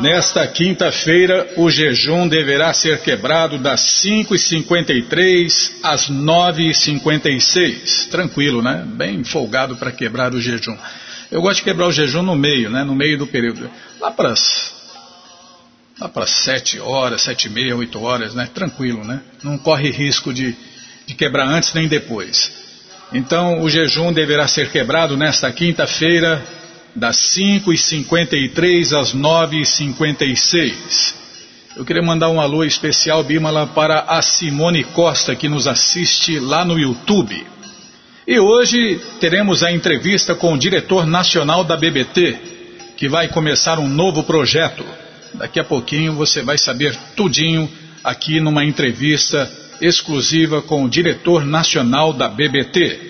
Nesta quinta-feira, o jejum deverá ser quebrado das 5h53 às 9h56. Tranquilo, né? Bem folgado para quebrar o jejum. Eu gosto de quebrar o jejum no meio, né? No meio do período. Lá para lá para 7 horas, 7 e meia, 8 horas, né? Tranquilo, né? Não corre risco de, de quebrar antes nem depois. Então, o jejum deverá ser quebrado nesta quinta-feira, das 5h53 às 9h56. Eu queria mandar um alô especial, Bimala, para a Simone Costa, que nos assiste lá no YouTube. E hoje teremos a entrevista com o diretor nacional da BBT, que vai começar um novo projeto. Daqui a pouquinho você vai saber tudinho aqui numa entrevista exclusiva com o diretor nacional da BBT.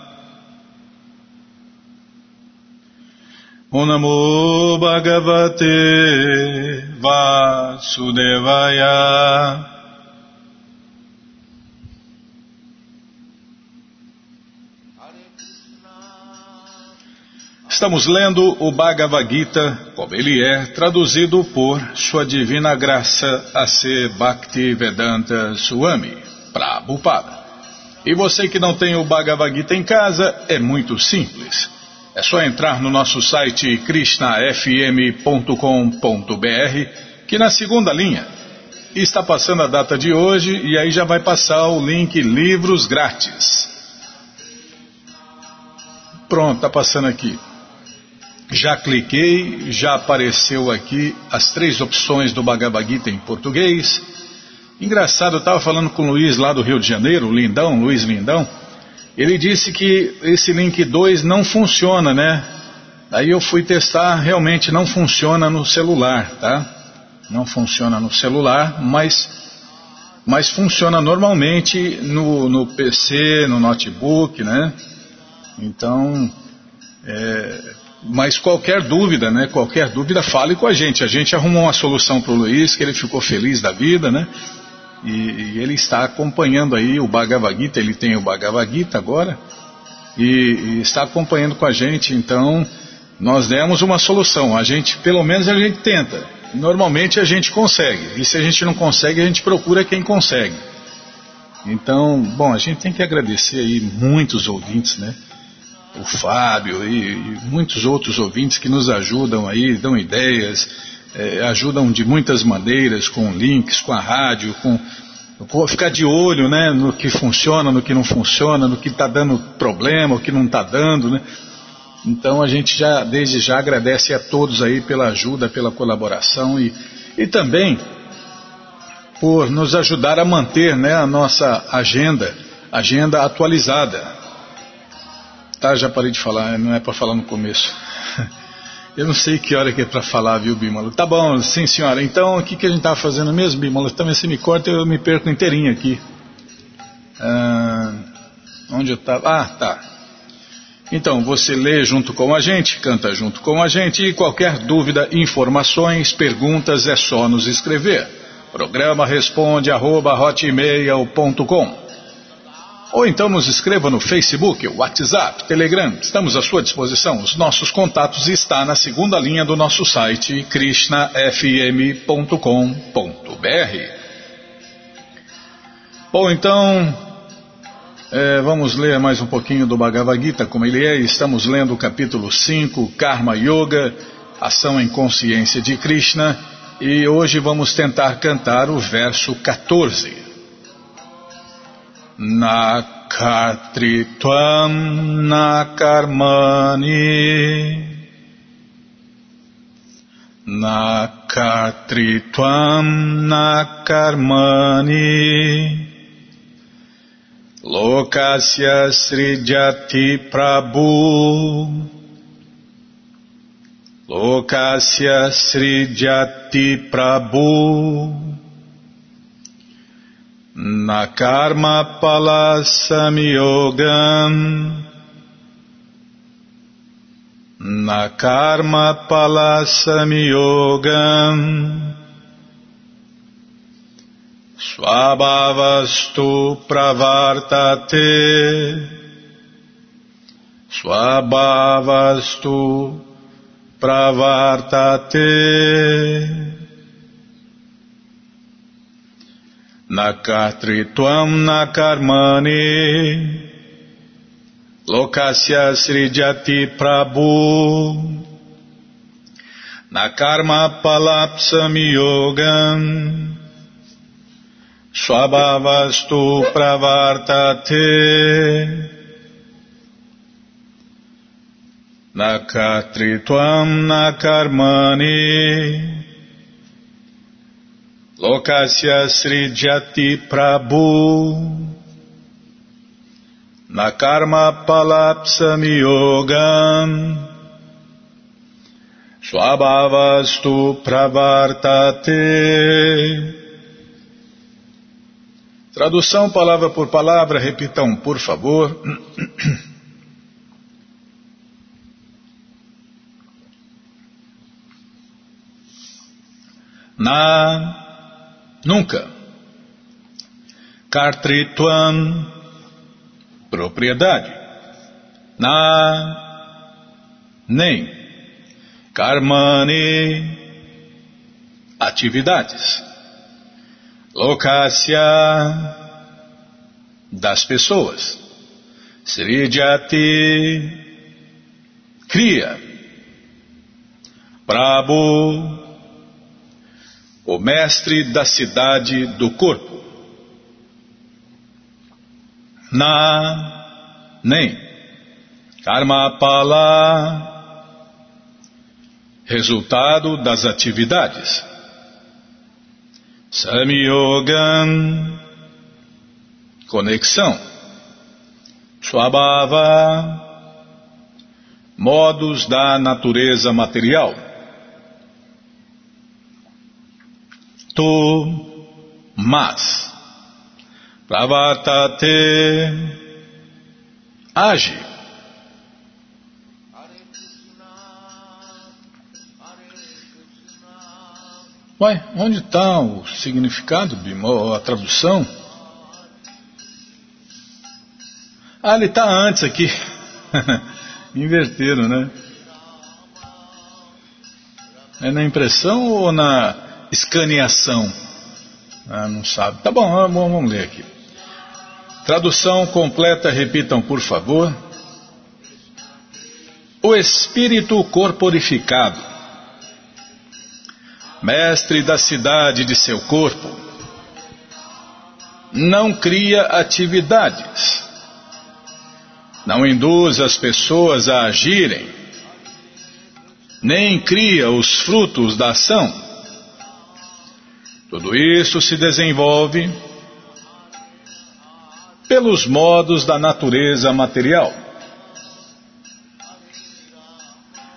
O Namo Bhagavate Vasudevaya. Estamos lendo o Bhagavad Gita, como ele é, traduzido por Sua Divina Graça A.C. Bhakti Vedanta Swami, Prabhupada. E você que não tem o Bhagavad Gita em casa, é muito simples. É só entrar no nosso site krishnafm.com.br, que na segunda linha está passando a data de hoje e aí já vai passar o link Livros Grátis. Pronto, está passando aqui. Já cliquei, já apareceu aqui as três opções do Bhagavad Gita em português. Engraçado, eu estava falando com o Luiz lá do Rio de Janeiro, Lindão, Luiz Lindão. Ele disse que esse link 2 não funciona, né? Aí eu fui testar, realmente não funciona no celular, tá? Não funciona no celular, mas, mas funciona normalmente no, no PC, no notebook, né? Então, é, mas qualquer dúvida, né? Qualquer dúvida, fale com a gente. A gente arrumou uma solução para o Luiz, que ele ficou feliz da vida, né? E, e, ele está acompanhando aí o Bhagavad Gita, ele tem o Bhagavad Gita agora, e, e, está acompanhando com a gente, então nós demos uma solução, a gente, pelo menos a gente tenta, normalmente a gente consegue, e se a gente não consegue, a gente procura quem consegue. Então, bom, a gente tem que agradecer aí muitos ouvintes, né? O Fábio e, e muitos outros ouvintes que nos ajudam aí, dão ideias, é, ajudam de muitas maneiras, com links, com a rádio, com, com ficar de olho né, no que funciona, no que não funciona, no que está dando problema, o que não está dando. Né? Então a gente já, desde já, agradece a todos aí pela ajuda, pela colaboração e, e também por nos ajudar a manter né, a nossa agenda, agenda atualizada. Tá, já parei de falar, não é para falar no começo. Eu não sei que hora que é para falar, viu, Bímola? Tá bom, sim, senhora. Então, o que, que a gente estava fazendo mesmo, Bímola? Também se me corta, eu me perco inteirinho aqui. Ah, onde eu estava? Ah, tá. Então, você lê junto com a gente, canta junto com a gente e qualquer dúvida, informações, perguntas é só nos escrever. Programa responde arroba hotmail.com ou então nos escreva no Facebook, WhatsApp, Telegram. Estamos à sua disposição. Os nossos contatos estão na segunda linha do nosso site krishnafm.com.br. Bom, então é, vamos ler mais um pouquinho do Bhagavad Gita, como ele é. Estamos lendo o capítulo 5, Karma Yoga, Ação em Consciência de Krishna. e hoje vamos tentar cantar o verso 14. Na Kartritvam na karmani na Kartritvam na karmani Lokasya Srijati Prabhu. Lokasya Srijati Prabhu Nakarma Palasamyogam Nakarma Palasamyogam Swabhavastu pravartate Swabhavastu pravartate Nakartritvam nakarmani. Lokasya srijati prabhu. Nakarma palapsam yogam. Swabhavastu pravartate. Nakatritvam nakarmani Lokasya srijati prabhu. Nakarma palapsam yogam Swabhavastu pravartate. Tradução palavra por palavra, repitam, por favor. Na nunca. Kartrituan propriedade. Na nem. Karmani atividades. Lokasya das pessoas. Srijati cria. Prabhu o mestre da cidade do corpo. Na nem Karma Pala resultado das atividades. Samyogam, conexão. Swabhava, modos da natureza material. Tu, mas. Pravartate, age. Ué, onde está o significado, a tradução? Ah, ele está antes aqui. Inverteram, né? É na impressão ou na escaneação? Ah, não sabe. Tá bom, vamos ler aqui. Tradução completa, repitam por favor. O espírito corporificado mestre da cidade de seu corpo, não cria atividades, não induz as pessoas a agirem, nem cria os frutos da ação. Tudo isso se desenvolve pelos modos da natureza material.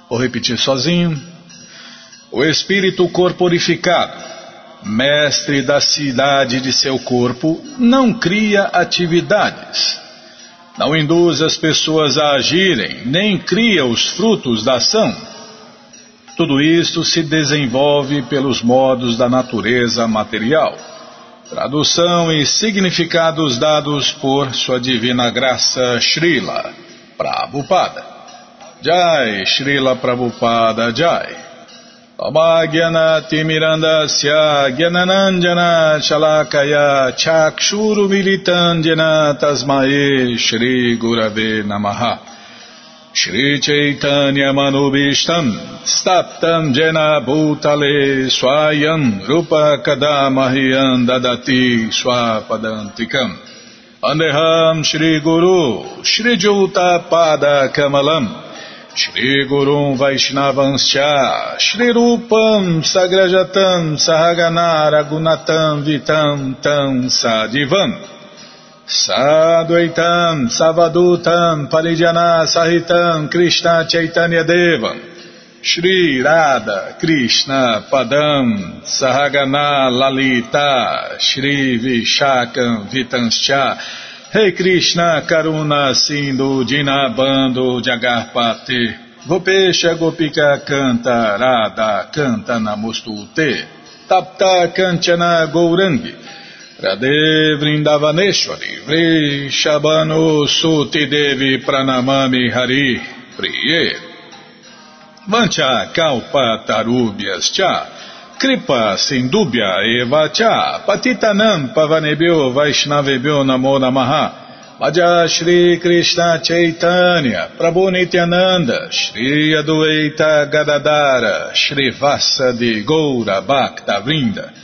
Vou repetir sozinho o espírito corporificado, mestre da cidade de seu corpo, não cria atividades, não induz as pessoas a agirem, nem cria os frutos da ação. Tudo isto se desenvolve pelos modos da natureza material. Tradução e significados dados por Sua Divina Graça Srila Prabhupada. Jai, Srila Prabhupada Jai. अमाज्ञनतिमिरन्दस्य ज्ञननञ्जन शलाकया चाक्षूरुमिलितञ्जन तस्मये श्रीगुरवे नमः Shri Chaitanya Manubishtam Staptam Jena Bhutale Swayam Rupa Kadamahyam Dadati Swapadantikam Andeham Shri Guru Shri Juta Pada Kamalam. Shri Gurum Vaishnavanscha Shri Rupam Sagrajatam Sahaganara Gunatam Vitam Tam Sadivam Sadvaitam, Savadutam, Parijana Sahitam, Krishna Chaitanya Devam, Shri Radha, Krishna Padam, Sahagana Lalita, Shri Vishakam Vitanscha, Rei hey Krishna Karuna Sindhu Dinabando Jagarpate, Gopesha Gopika Canta Radha Canta Namostute, Tapta Kanchana Gourangi, Radhe Vrindavaneshwari Vri Shabano Suti Devi Pranamami Hari Priye. Vancha Kalpa Tarubhyas Cha Kripa Sindubhya Eva Cha Patitanam Pavanebhyo Vaishnavebhyo Namo Namaha. Madhya Shri Krishna Chaitanya Prabhu Nityananda Shri Adueita Gadadara Shri Vasadi Goura Bhakta Vrinda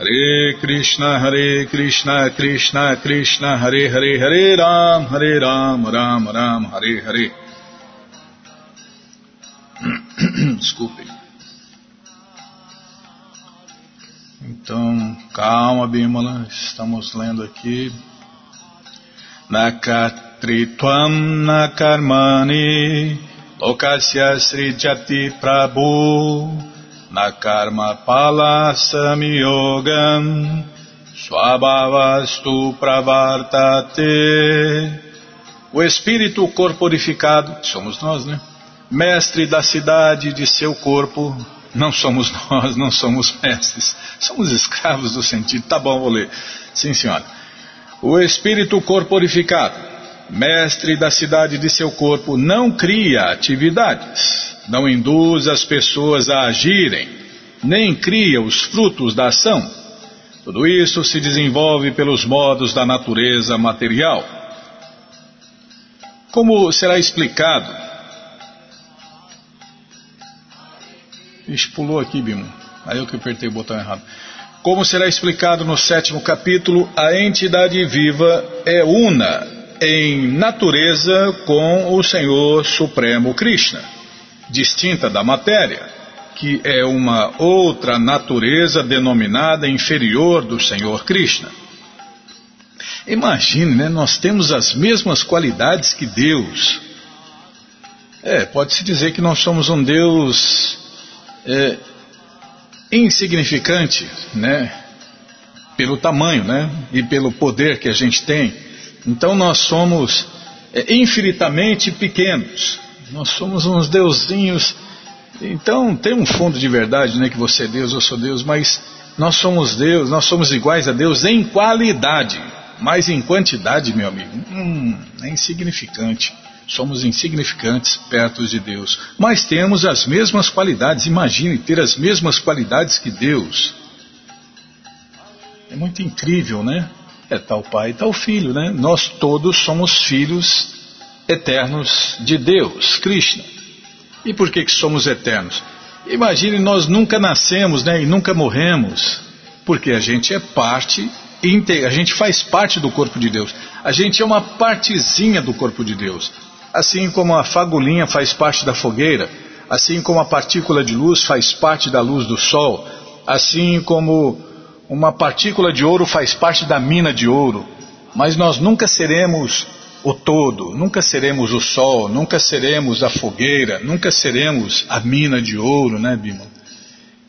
Hare Krishna, Hare Krishna, Krishna Krishna, Hare Hare, Hare Ram, Hare Ram, Ram Ram, Hare Hare. Desculpe. Então, calma, Bimala, estamos lendo aqui. Nakatritvam nakarmani lokasya srijati prabhu na karma pala samyogam swabhavastu pravartate. O espírito corporificado, somos nós, né? Mestre da cidade de seu corpo, não somos nós, não somos mestres, somos escravos do sentido. Tá bom, vou ler. Sim, senhora. O espírito corporificado, mestre da cidade de seu corpo, não cria atividades não induz as pessoas a agirem, nem cria os frutos da ação. Tudo isso se desenvolve pelos modos da natureza material. Como será explicado? Ixi, pulou aqui, Bimo. Aí eu que apertei o botão errado. Como será explicado no sétimo capítulo, a entidade viva é una em natureza com o Senhor Supremo Krishna distinta da matéria, que é uma outra natureza denominada inferior do Senhor Krishna. Imagine, né? Nós temos as mesmas qualidades que Deus. É, pode-se dizer que nós somos um Deus é, insignificante, né? Pelo tamanho, né? E pelo poder que a gente tem. Então nós somos é, infinitamente pequenos. Nós somos uns deusinhos. Então tem um fundo de verdade, né? Que você é Deus, eu sou Deus, mas nós somos Deus, nós somos iguais a Deus em qualidade, mas em quantidade, meu amigo, hum, é insignificante. Somos insignificantes perto de Deus, mas temos as mesmas qualidades. Imagine ter as mesmas qualidades que Deus. É muito incrível, né? É tal pai, tal filho, né? Nós todos somos filhos eternos de Deus, Krishna. E por que, que somos eternos? Imagine, nós nunca nascemos né, e nunca morremos, porque a gente é parte, a gente faz parte do corpo de Deus. A gente é uma partezinha do corpo de Deus. Assim como a fagulhinha faz parte da fogueira, assim como a partícula de luz faz parte da luz do sol, assim como uma partícula de ouro faz parte da mina de ouro. Mas nós nunca seremos o todo, nunca seremos o sol, nunca seremos a fogueira, nunca seremos a mina de ouro, né, Bima?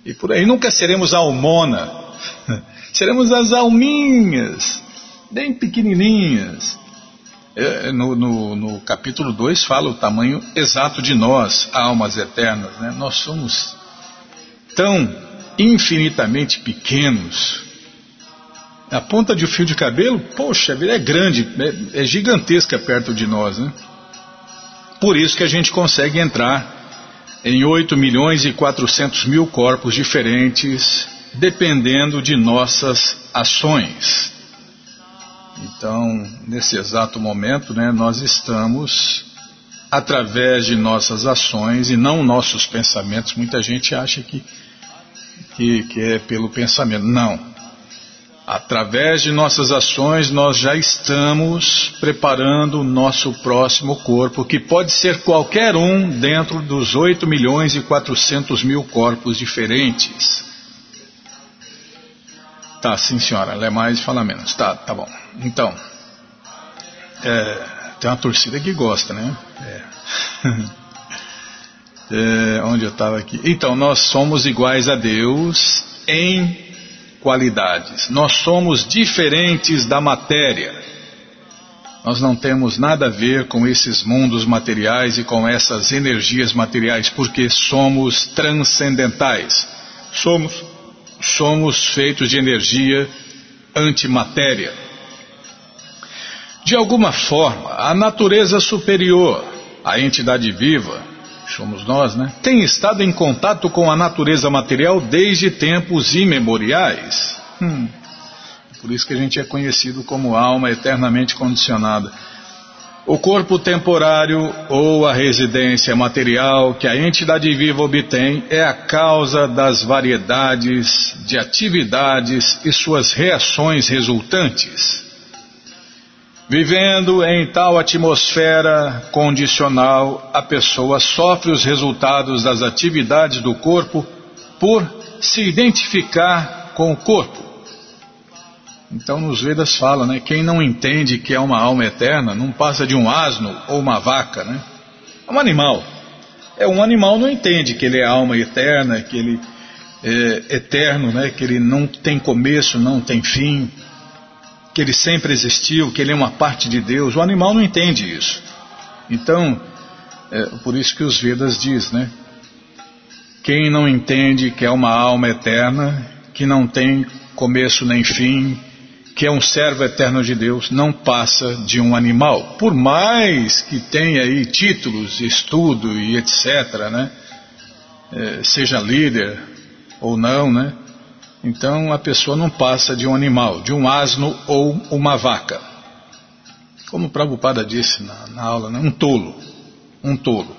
E por aí, nunca seremos a almona, seremos as alminhas, bem pequenininhas. é, no, no, no, capítulo 2 fala o tamanho exato de nós, almas eternas. Né? Nós somos tão infinitamente pequenos. A ponta de um fio de cabelo, poxa, é grande, é, é gigantesca perto de nós. Né? Por isso que a gente consegue entrar em 8 milhões e 400 mil corpos diferentes, dependendo de nossas ações. Então, nesse exato momento, né, nós estamos, através de nossas ações e não nossos pensamentos, muita gente acha que, que, que é pelo pensamento. Não. Através de nossas ações, nós já estamos preparando o nosso próximo corpo, que pode ser qualquer um dentro dos 8 milhões e 400 mil corpos diferentes. Tá, sim senhora, lê mais e fala menos. Tá, tá bom. Então, é, tem uma torcida que gosta, né? É. é, onde eu estava aqui? Então, nós somos iguais a Deus em qualidades. Nós somos diferentes da matéria. Nós não temos nada a ver com esses mundos materiais e com essas energias materiais, porque somos transcendentais. Somos, somos feitos de energia antimatéria. De alguma forma, a natureza superior, a entidade viva, somos nós, né? Tem estado em contato com a natureza material desde tempos imemoriais. Hum. Por isso que a gente é conhecido como alma eternamente condicionada. O corpo temporário ou a residência material que a entidade viva obtém é a causa das variedades de atividades e suas reações resultantes. Vivendo em tal atmosfera condicional, a pessoa sofre os resultados das atividades do corpo por se identificar com o corpo. Então nos Vedas fala, né? Quem não entende que é uma alma eterna não passa de um asno ou uma vaca, né? É um animal. É um animal não entende que ele é alma eterna, que ele é eterno, né? Que ele não tem começo, não tem fim que ele sempre existiu, que ele é uma parte de Deus. O animal não entende isso. Então, é por isso que os Vedas diz, né? Quem não entende que é uma alma eterna, que não tem começo nem fim, que é um servo eterno de Deus, não passa de um animal. Por mais que tenha aí títulos, estudo e etc., né? É, seja líder ou não, né? Então a pessoa não passa de um animal, de um asno ou uma vaca. Como o Prabhupada disse na, na aula, né? um tolo. Um tolo.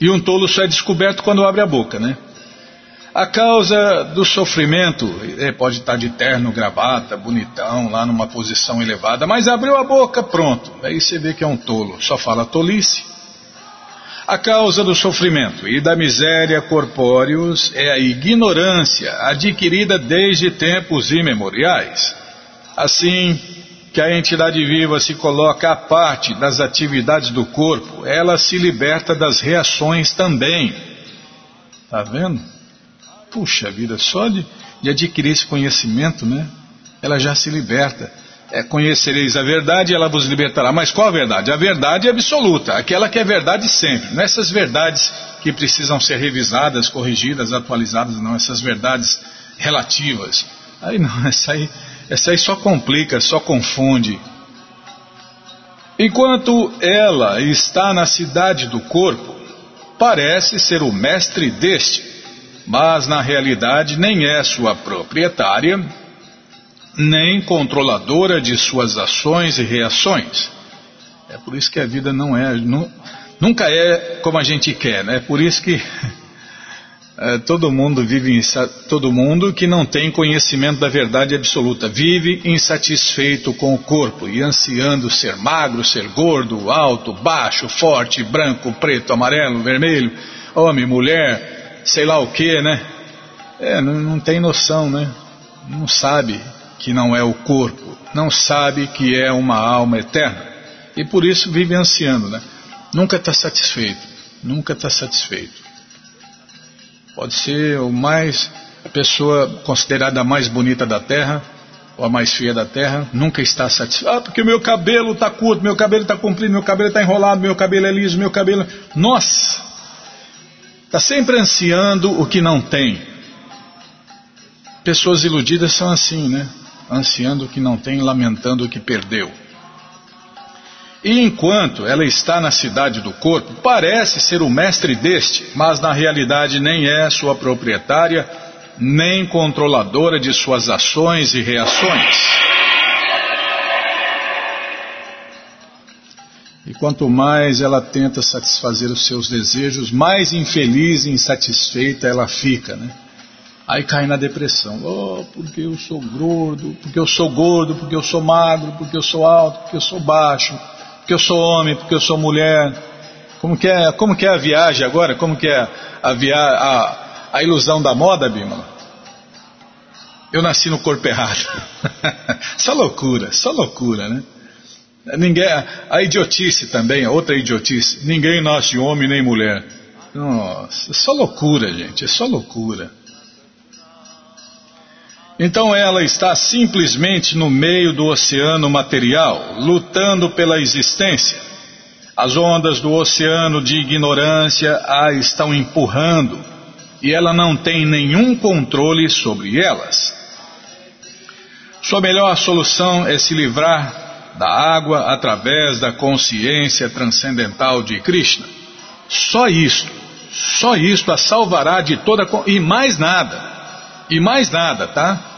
E um tolo só é descoberto quando abre a boca, né? A causa do sofrimento, ele pode estar de terno, gravata, bonitão, lá numa posição elevada, mas abriu a boca, pronto. Aí você vê que é um tolo, só fala tolice. A causa do sofrimento e da miséria corpóreos é a ignorância adquirida desde tempos imemoriais. Assim que a entidade viva se coloca à parte das atividades do corpo, ela se liberta das reações também. Tá vendo? Puxa vida, só de, de adquirir esse conhecimento, né? Ela já se liberta é, conhecereis a verdade e ela vos libertará. Mas qual a verdade? A verdade é absoluta, aquela que é verdade sempre. Não essas verdades que precisam ser revisadas, corrigidas, atualizadas, não, essas verdades relativas. Aí não, essa aí, essa aí só complica, só confunde. Enquanto ela está na cidade do corpo, parece ser o mestre deste, mas na realidade nem é sua proprietária nem controladora de suas ações e reações. É por isso que a vida não é, nu, nunca é como a gente quer, né? É por isso que é, todo mundo vive, todo mundo que não tem conhecimento da verdade absoluta vive insatisfeito com o corpo e ansiando ser magro, ser gordo, alto, baixo, forte, branco, preto, amarelo, vermelho, homem, mulher, sei lá o que, né? É, não, não tem noção, né? Não sabe que não é o corpo, não sabe que é uma alma eterna e por isso vive ansiando, né? Nunca está satisfeito, nunca está satisfeito. Pode ser o mais a pessoa considerada a mais bonita da Terra, ou a mais feia da terra, nunca está satisfeito. Ah, porque meu cabelo está curto, meu cabelo está comprido, meu cabelo está enrolado, meu cabelo é liso, meu cabelo. Nossa! Está sempre ansiando o que não tem. Pessoas iludidas são assim, né? Ansiando o que não tem, lamentando o que perdeu. E enquanto ela está na cidade do corpo, parece ser o mestre deste, mas na realidade nem é sua proprietária, nem controladora de suas ações e reações. E quanto mais ela tenta satisfazer os seus desejos, mais infeliz e insatisfeita ela fica, né? Aí cai na depressão. Oh, porque eu sou gordo, porque eu sou gordo, porque eu sou magro, porque eu sou alto, porque eu sou baixo, porque eu sou homem, porque eu sou mulher. Como que é, como que é a viagem agora? Como que é a, via, a, a ilusão da moda, Bímola? Eu nasci no corpo errado. só loucura, só loucura, né? Ninguém, a idiotice também, outra idiotice. Ninguém nasce homem nem mulher. Nossa, é só loucura, gente, é só loucura. Então ela está simplesmente no meio do oceano material, lutando pela existência. As ondas do oceano de ignorância a estão empurrando e ela não tem nenhum controle sobre elas. Sua melhor solução é se livrar da água através da consciência transcendental de Krishna. Só isto, só isto a salvará de toda e mais nada. E mais nada, tá?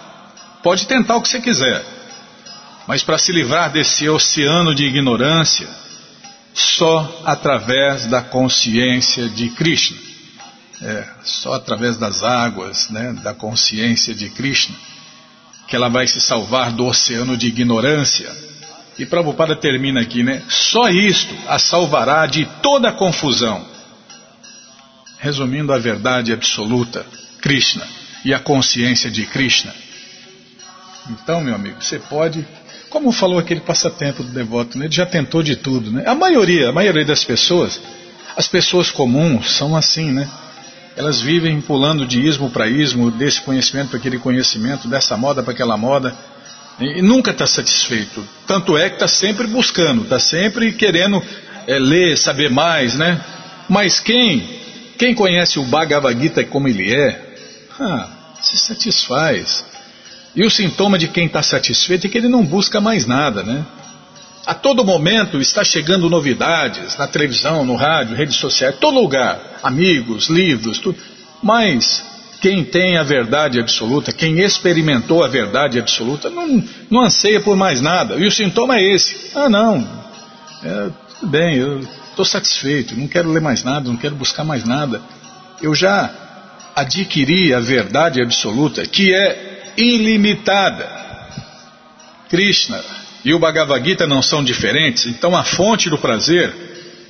Pode tentar o que você quiser, mas para se livrar desse oceano de ignorância, só através da consciência de Krishna. É, só através das águas, né, da consciência de Krishna, que ela vai se salvar do oceano de ignorância. E Prabhupada termina aqui, né? Só isto a salvará de toda a confusão. Resumindo a verdade absoluta, Krishna e a consciência de Krishna. Então, meu amigo, você pode, como falou aquele passatempo do devoto, né? ele já tentou de tudo, né? A maioria, a maioria das pessoas, as pessoas comuns são assim, né? Elas vivem pulando de ismo para ismo, desse conhecimento para aquele conhecimento, dessa moda para aquela moda, e, nunca está satisfeito. Tanto é que está sempre buscando, está sempre querendo é, ler, saber mais, né? Mas quem, quem conhece o Bhagavad Gita como ele é, ah, se satisfaz. E o sintoma de quem está satisfeito é que ele não busca mais nada, né? A todo momento está chegando novidades na televisão, no rádio, redes sociais, todo lugar, amigos, livros, tudo. Mas quem tem a verdade absoluta, quem experimentou a verdade absoluta, não, não anseia por mais nada. E o sintoma é esse: ah, não, é, tudo bem, eu estou satisfeito, não quero ler mais nada, não quero buscar mais nada. Eu já adquiri a verdade absoluta, que é ilimitada. Krishna e o Bhagavad Gita não são diferentes, então a fonte do prazer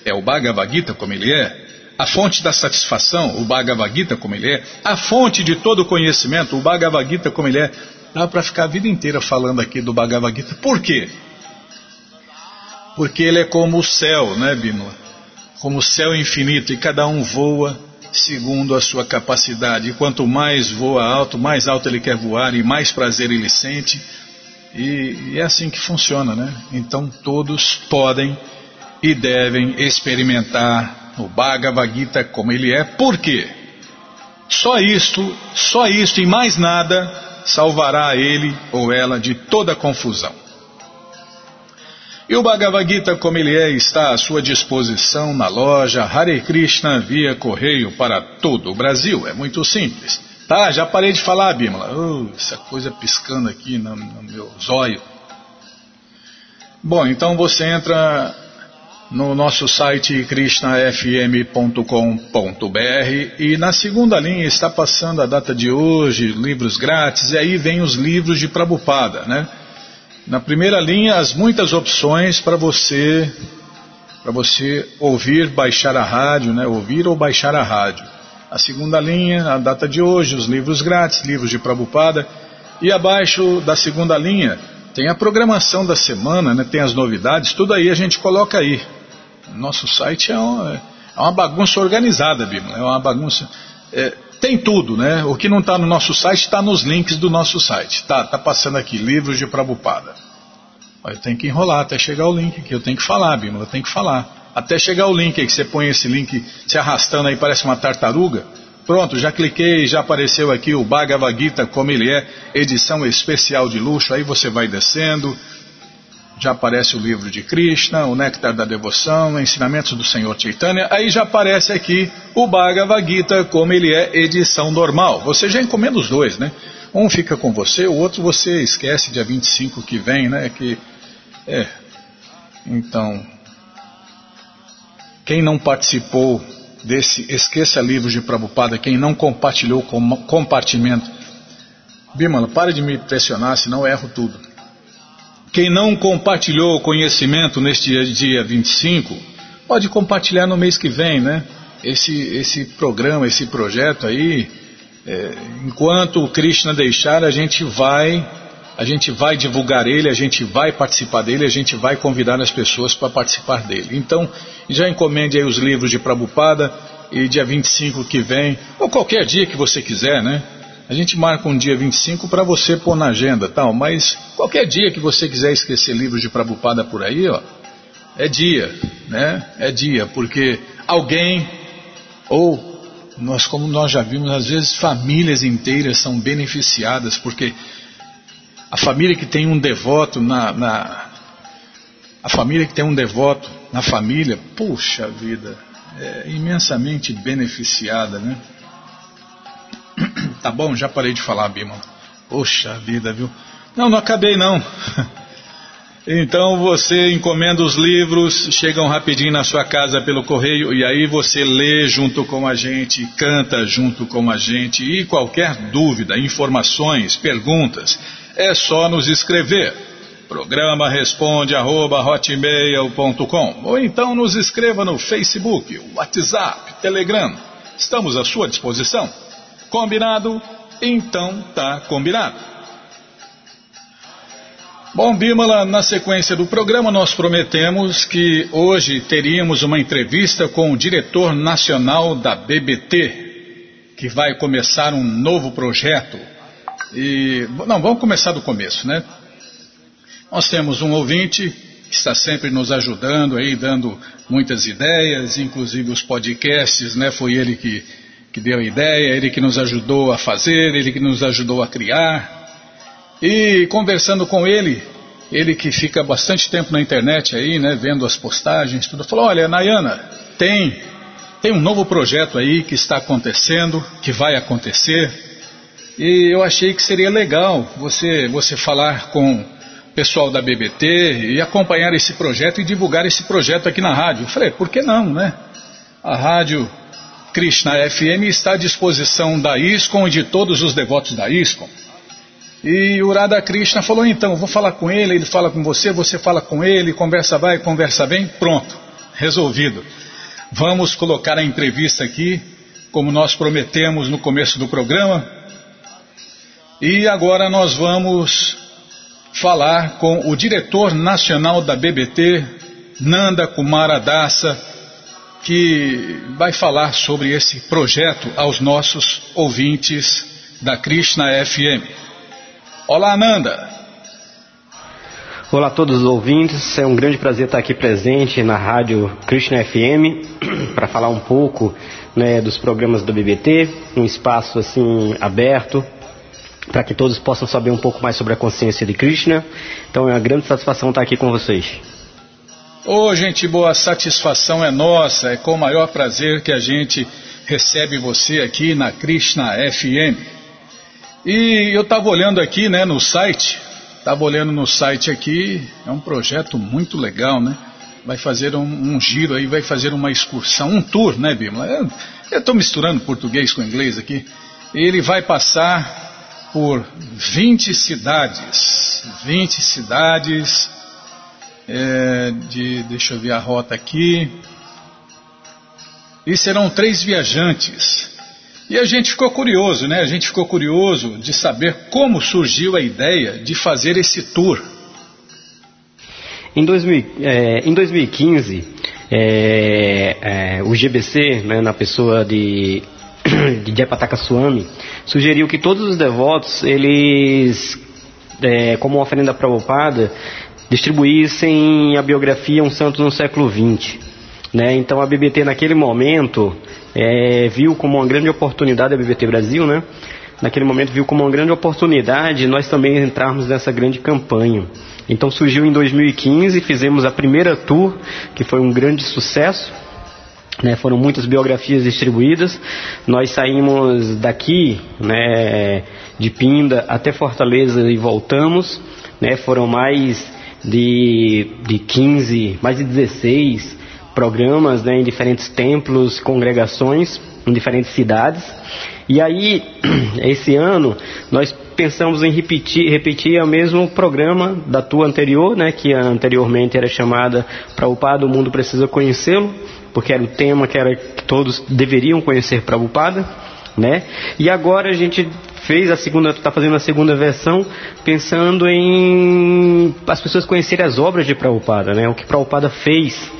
é o Bhagavad Gita como ele é, a fonte da satisfação, o Bhagavad Gita como ele é, a fonte de todo conhecimento, o Bhagavad Gita como ele é. Dá para ficar a vida inteira falando aqui do Bhagavad Gita. Por quê? Porque ele é como o céu, né, Bimala? Como o céu infinito e cada um voa segundo a sua capacidade. E quanto mais voa alto, mais alto ele quer voar e mais prazer ele sente. E, e é assim que funciona, né? Então todos podem e devem experimentar o Bhagavad Gita como ele é. Por quê? Só isto, só isto e mais nada salvará ele ou ela de toda confusão. E o Bhagavad Gita, como ele é, está à sua disposição na loja Hare Krishna via correio para todo o Brasil. É muito simples. Tá, já parei de falar, Bimala. Oh, essa coisa piscando aqui no, no meu zóio. Bom, então você entra no nosso site krishnafm.com.br e na segunda linha está passando a data de hoje, livros grátis, e aí vem os livros de Prabupada, né? Na primeira linha, as muitas opções para você para você ouvir, baixar a rádio, né? ouvir ou baixar a rádio. A segunda linha, a data de hoje, os livros grátis, livros de Prabupada. E abaixo da segunda linha tem a programação da semana, né? tem as novidades, tudo aí a gente coloca aí. Nosso site é uma, é uma bagunça organizada, Bíblia, é uma bagunça. É, tem tudo, né? O que não está no nosso site está nos links do nosso site. Tá, tá passando aqui, livros de Prabupada. Eu tenho que enrolar até chegar o link aqui. Eu tenho que falar, Bímola, eu tenho que falar. Até chegar o link aí, que você põe esse link se arrastando aí, parece uma tartaruga. Pronto, já cliquei, já apareceu aqui o Bhagavad Gita como ele é, edição especial de luxo. Aí você vai descendo, já aparece o livro de Krishna, o Néctar da Devoção, Ensinamentos do Senhor Chaitanya, aí já aparece aqui o Bhagavad Gita como ele é edição normal. Você já encomenda os dois, né? Um fica com você, o outro você esquece dia 25 que vem, né? Que é. Então, quem não participou desse Esqueça Livros de Prabhupada, quem não compartilhou com compartimento, Bimala, pare de me pressionar, senão eu erro tudo. Quem não compartilhou o conhecimento neste dia, dia 25, pode compartilhar no mês que vem, né? Esse, esse programa, esse projeto aí, é, enquanto o Krishna deixar, a gente vai a gente vai divulgar ele, a gente vai participar dele, a gente vai convidar as pessoas para participar dele. Então, já encomende aí os livros de Prabupada e dia 25 que vem, ou qualquer dia que você quiser, né? A gente marca um dia 25 para você pôr na agenda, tal, mas qualquer dia que você quiser esquecer livros de Prabupada por aí, ó, é dia, né? É dia, porque alguém ou nós como nós já vimos, às vezes famílias inteiras são beneficiadas porque a família que tem um devoto na, na a família que tem um devoto na família, puxa vida, é imensamente beneficiada, né? Tá bom, já parei de falar, Bima. Poxa vida, viu? Não, não acabei não. Então você encomenda os livros, chegam rapidinho na sua casa pelo correio e aí você lê junto com a gente, canta junto com a gente e qualquer dúvida, informações, perguntas, é só nos escrever. Programa responde arroba ou então nos escreva no Facebook, WhatsApp, Telegram. Estamos à sua disposição. Combinado? Então tá combinado. Bom, Bímola, na sequência do programa nós prometemos que hoje teríamos uma entrevista com o diretor nacional da BBT, que vai começar um novo projeto. E, não, vamos começar do começo, né? Nós temos um ouvinte que está sempre nos ajudando aí, dando muitas ideias, inclusive os podcasts, né? Foi ele que que deu a ideia, ele que nos ajudou a fazer, ele que nos ajudou a criar. E conversando com ele, ele que fica bastante tempo na internet aí, né, vendo as postagens, tudo, falou: "Olha, Nayana, tem tem um novo projeto aí que está acontecendo, que vai acontecer. E eu achei que seria legal você você falar com o pessoal da BBT e acompanhar esse projeto e divulgar esse projeto aqui na rádio. Eu falei, por que não, né? A rádio Krishna FM está à disposição da ISCOM e de todos os devotos da ISCOM. E o Radha Krishna falou, então, vou falar com ele, ele fala com você, você fala com ele, conversa vai, conversa vem, pronto, resolvido. Vamos colocar a entrevista aqui, como nós prometemos no começo do programa. E agora nós vamos falar com o diretor nacional da BBT, Nanda Kumara Dasa, que vai falar sobre esse projeto aos nossos ouvintes da Krishna FM. Olá, Nanda. Olá a todos os ouvintes, é um grande prazer estar aqui presente na rádio Krishna FM para falar um pouco né, dos programas do BBT, um espaço assim aberto para que todos possam saber um pouco mais sobre a consciência de Krishna. Então é uma grande satisfação estar aqui com vocês. Ô, oh, gente boa, a satisfação é nossa, é com o maior prazer que a gente recebe você aqui na Krishna FM. E eu estava olhando aqui, né, no site, estava olhando no site aqui, é um projeto muito legal, né? Vai fazer um, um giro aí, vai fazer uma excursão, um tour, né, Bimla? Eu estou misturando português com inglês aqui. Ele vai passar por 20 cidades, 20 cidades é, de, deixa eu ver a rota aqui. E serão três viajantes. E a gente ficou curioso, né? A gente ficou curioso de saber como surgiu a ideia de fazer esse tour. Em, 2000, é, em 2015, é, é, o GBC, né, na pessoa de de Swami, sugeriu que todos os devotos, eles, é, como oferenda Prabhupada, distribuíssem a biografia Um Santo no século XX. Né? Então a BBT naquele momento é, viu como uma grande oportunidade, a BBT Brasil, né? naquele momento viu como uma grande oportunidade nós também entrarmos nessa grande campanha. Então surgiu em 2015, fizemos a primeira tour, que foi um grande sucesso. Né, foram muitas biografias distribuídas. Nós saímos daqui, né, de Pinda até Fortaleza e voltamos. Né, foram mais de, de 15, mais de 16 programas né, em diferentes templos, congregações, em diferentes cidades. E aí, esse ano, nós pensamos em repetir, repetir o mesmo programa da tua anterior, né, que anteriormente era chamada Prabhupada, o mundo precisa conhecê-lo, porque era o tema que, era, que todos deveriam conhecer Prabhupada, né? E agora a gente fez a segunda, está fazendo a segunda versão, pensando em as pessoas conhecerem as obras de Prabhupada, né? O que Prabhupada fez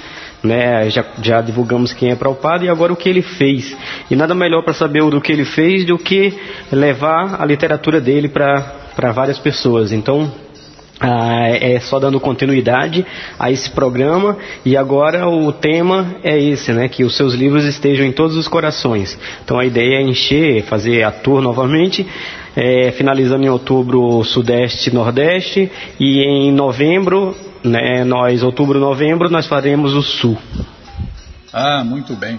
né? Já, já divulgamos quem é Prabhupada e agora o que ele fez. E nada melhor para saber do que ele fez do que levar a literatura dele para várias pessoas. Então, ah, é só dando continuidade a esse programa e agora o tema é esse, né? Que os seus livros estejam em todos os corações. Então a ideia é encher, fazer a tour novamente, é, finalizando em outubro Sudeste Nordeste e em novembro né, nós, outubro, novembro, nós faremos o sul. Ah, muito bem.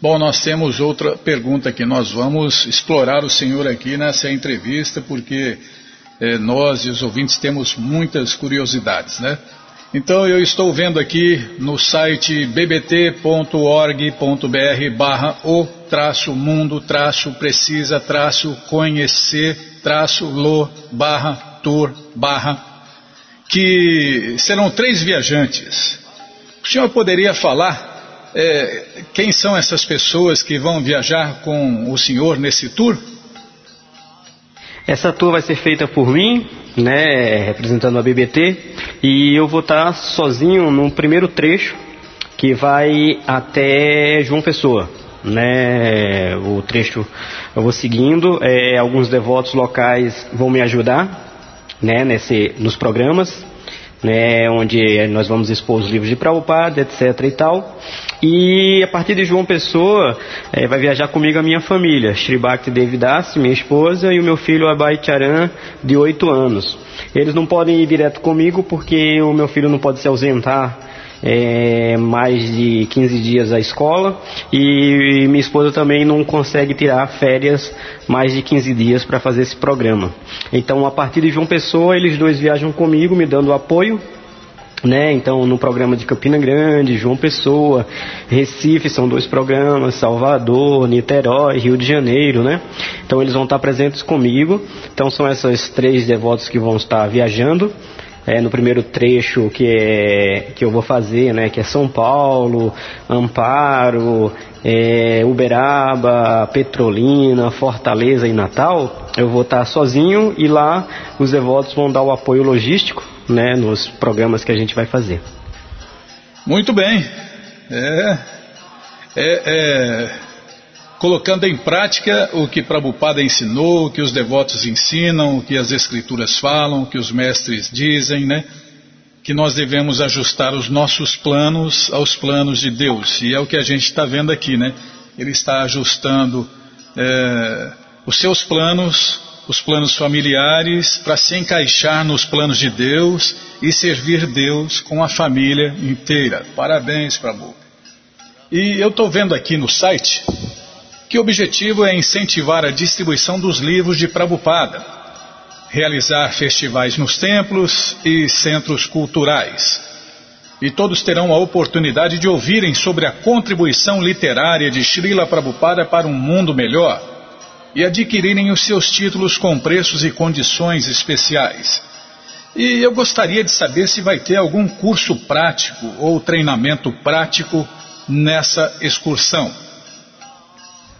Bom, nós temos outra pergunta que nós vamos explorar o senhor aqui nessa entrevista, porque eh, nós e os ouvintes temos muitas curiosidades, né? Então eu estou vendo aqui no site bbt.org.br barra o traço mundo traço precisa traço conhecer traço lo barra tour barra que serão três viajantes. O senhor poderia falar é, quem são essas pessoas que vão viajar com o senhor nesse tour? Essa tour vai ser feita por mim, né, representando a BBT, e eu vou estar sozinho no primeiro trecho que vai até João Pessoa. Né, o trecho eu vou seguindo, é, alguns devotos locais vão me ajudar, né, nesse, nos programas, né, onde nós vamos expor os livros de Prabhupada, etc. e tal. E a partir de João Pessoa, é, vai viajar comigo a minha família, Sri Bhakti Devidas, minha esposa, e o meu filho Abai Charan, de 8 anos. Eles não podem ir direto comigo porque o meu filho não pode se ausentar é, mais de 15 dias à escola e minha esposa também não consegue tirar férias mais de 15 dias para fazer esse programa. Então, a partir de João Pessoa, eles dois viajam comigo, me dando apoio né? Então, no programa de Campina Grande, João Pessoa, Recife, são dois programas, Salvador, Niterói, Rio de Janeiro, né? Então, eles vão estar presentes comigo. Então, são essas três devotos que vão estar viajando é, no primeiro trecho que, é, que eu vou fazer, né, que é São Paulo, Amparo, é, Uberaba, Petrolina, Fortaleza e Natal, eu vou estar sozinho e lá os devotos vão dar o apoio logístico né, nos programas que a gente vai fazer. Muito bem. É, é, é colocando em prática o que Prabhupada ensinou, o que os devotos ensinam, o que as escrituras falam, o que os mestres dizem, né? Que nós devemos ajustar os nossos planos aos planos de Deus. E é o que a gente está vendo aqui, né? Ele está ajustando é, os seus planos, os planos familiares, para se encaixar nos planos de Deus e servir Deus com a família inteira. Parabéns, Prabhu. E eu estou vendo aqui no site que o objetivo é incentivar a distribuição dos livros de Prabhupada, realizar festivais nos templos e centros culturais. E todos terão a oportunidade de ouvirem sobre a contribuição literária de Srila Prabhupada para um mundo melhor e adquirirem os seus títulos com preços e condições especiais. E eu gostaria de saber se vai ter algum curso prático ou treinamento prático nessa excursão.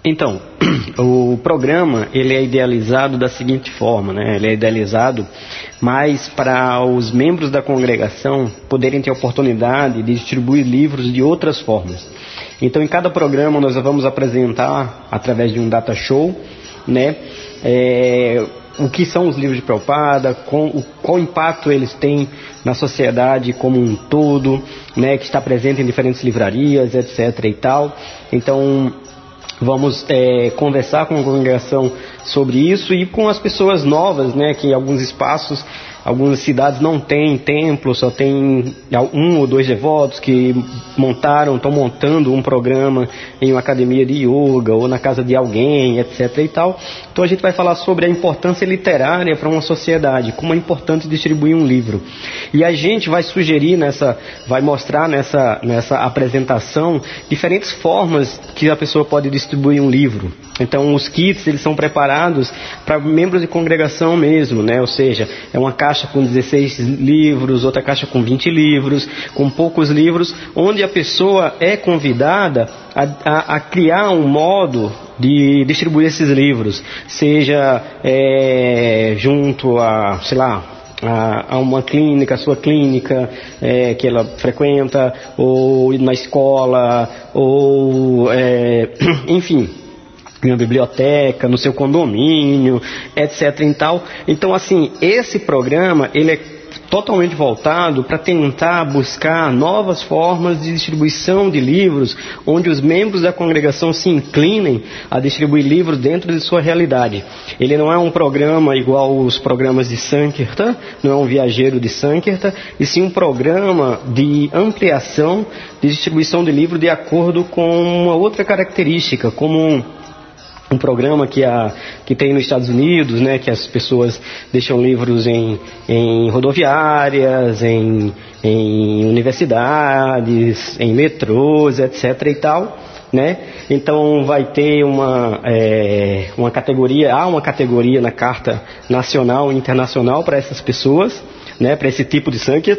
Então, o programa ele é idealizado da seguinte forma, né? Ele é idealizado mais para os membros da congregação poderem ter a oportunidade de distribuir livros de outras formas. Então, em cada programa nós vamos apresentar através de um data show, né? É, o que são os livros de Prabhupada, com, qual impacto eles têm na sociedade como um todo, né, que está presente em diferentes livrarias, etc. e tal. Então, vamos é, conversar com a congregação sobre isso e com as pessoas novas, né, que em alguns espaços Algumas cidades não têm templo, só tem um ou dois devotos que montaram, estão montando um programa em uma academia de yoga ou na casa de alguém, etc. e tal. Então a gente vai falar sobre a importância literária para uma sociedade, como é importante distribuir um livro. E a gente vai sugerir nessa, vai mostrar nessa, nessa apresentação diferentes formas que a pessoa pode distribuir um livro. Então os kits eles são preparados para membros de congregação mesmo, né? Ou seja, é uma caixa com 16 livros, outra caixa com 20 livros, com poucos livros, onde a pessoa é convidada a, a, a criar um modo de distribuir esses livros, seja é, junto a, sei lá, a, a, uma clínica, a sua clínica é, que ela frequenta, ou na escola, ou é, enfim, uma biblioteca, no seu condomínio, etc. E tal. Então, assim, esse programa ele é totalmente voltado para tentar buscar novas formas de distribuição de livros, onde os membros da congregação se inclinem a distribuir livros dentro de sua realidade. Ele não é um programa igual os programas de Sankirtan, não é um viajeiro de Sankirtan, e sim um programa de ampliação de distribuição de livro de acordo com uma outra característica, como um programa que, a, que tem nos Estados Unidos, né, que as pessoas deixam livros em, em rodoviárias, em, em universidades, em metrôs, etc. e tal. Né? Então vai ter uma, é, uma categoria, há uma categoria na Carta Nacional e Internacional para essas pessoas, né, para esse tipo de sangue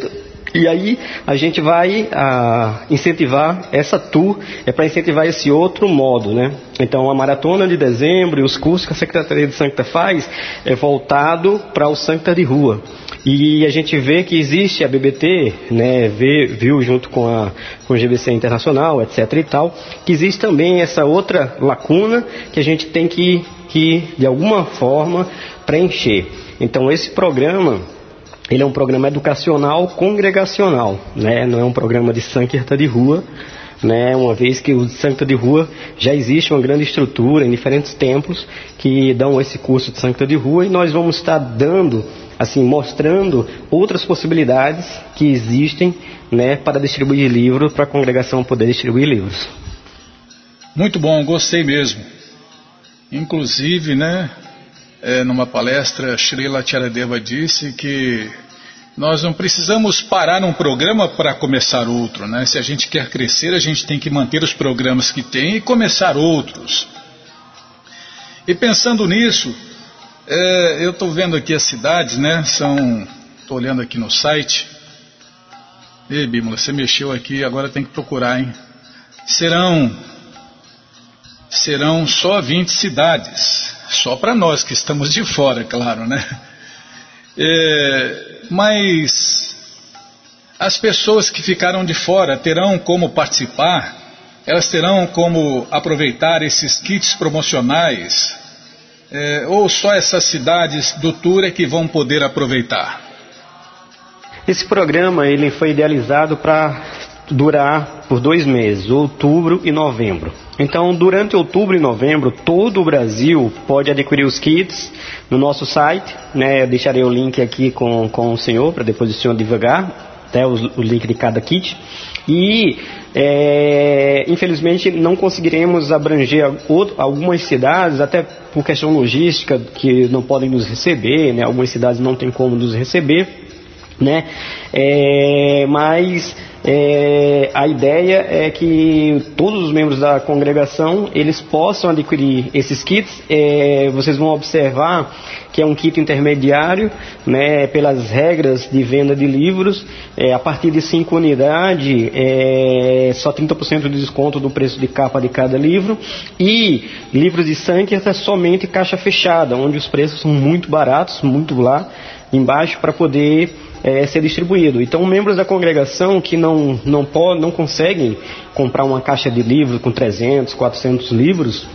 e aí a gente vai a, incentivar essa tour, é para incentivar esse outro modo, né? Então a maratona de dezembro e os cursos que a Secretaria de Sancta faz é voltado para o Sancta de rua. E a gente vê que existe a BBT, né, vê, viu junto com a com o GBC Internacional, etc e tal, que existe também essa outra lacuna que a gente tem que, que de alguma forma preencher. Então esse programa ele é um programa educacional congregacional, né? não é um programa de Sankirta de rua, né? uma vez que o Sankirta de rua já existe uma grande estrutura em diferentes templos que dão esse curso de Sankirta de rua e nós vamos estar dando, assim, mostrando outras possibilidades que existem né, para distribuir livros, para a congregação poder distribuir livros. Muito bom, gostei mesmo. Inclusive, né, é, numa palestra, Srila Charadeva disse que nós não precisamos parar um programa para começar outro, né? Se a gente quer crescer, a gente tem que manter os programas que tem e começar outros. E pensando nisso, é, eu estou vendo aqui as cidades, né? São, estou olhando aqui no site. Ei, Bímola, você mexeu aqui, agora tem que procurar, hein? Serão, serão só 20 cidades. Só para nós que estamos de fora, claro, né? É, mas as pessoas que ficaram de fora terão como participar, elas terão como aproveitar esses kits promocionais, é, ou só essas cidades do tour é que vão poder aproveitar? Esse programa ele foi idealizado para durar por dois meses, outubro e novembro. Então, durante outubro e novembro, todo o Brasil pode adquirir os kits no nosso site. Né? Eu deixarei o link aqui com, com o senhor, para depois o senhor divulgar até o, o link de cada kit. E, é, infelizmente, não conseguiremos abranger algumas cidades, até por questão logística, que não podem nos receber, né? algumas cidades não têm como nos receber. Né? É, mas é, a ideia é que todos os membros da congregação eles possam adquirir esses kits. É, vocês vão observar que é um kit intermediário, né, pelas regras de venda de livros. É, a partir de 5 unidades, é, só 30% de desconto do preço de capa de cada livro. E livros de Sankirtan somente caixa fechada, onde os preços são muito baratos, muito lá embaixo para poder é, ser distribuído. Então, membros da congregação que não, não, não conseguem comprar uma caixa de livros com 300, 400 livros,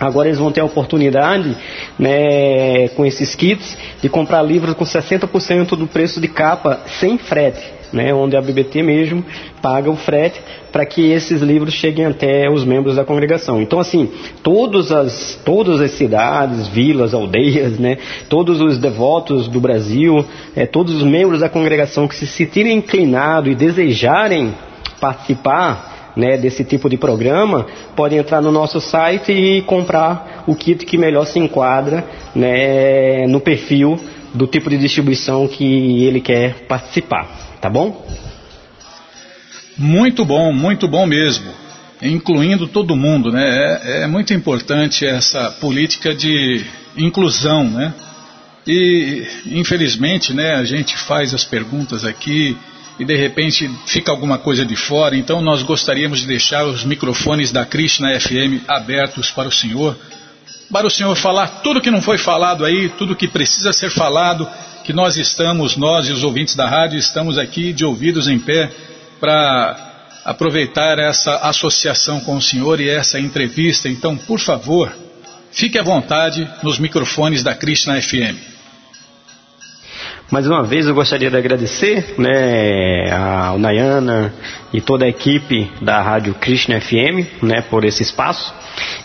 Agora eles vão ter a oportunidade, né, com esses kits, de comprar livros com 60% do preço de capa sem frete, né, onde a BBT mesmo paga o frete para que esses livros cheguem até os membros da congregação. Então, assim, todas as, todas as cidades, vilas, aldeias, né, todos os devotos do Brasil, é, todos os membros da congregação que se sentirem inclinados e desejarem participar né, desse tipo de programa, pode entrar no nosso site e comprar o kit que melhor se enquadra né, no perfil do tipo de distribuição que ele quer participar, tá bom? Muito bom, muito bom mesmo, incluindo todo mundo, né? É, é muito importante essa política de inclusão, né? E infelizmente, né, a gente faz as perguntas aqui e de repente fica alguma coisa de fora, então nós gostaríamos de deixar os microfones da Krishna FM abertos para o senhor, para o senhor falar tudo que não foi falado aí, tudo que precisa ser falado, que nós estamos, nós e os ouvintes da rádio, estamos aqui de ouvidos em pé para aproveitar essa associação com o senhor e essa entrevista. Então, por favor, fique à vontade nos microfones da Krishna FM. Mais uma vez eu gostaria de agradecer né, ao Nayana e toda a equipe da Rádio Krishna FM né, por esse espaço.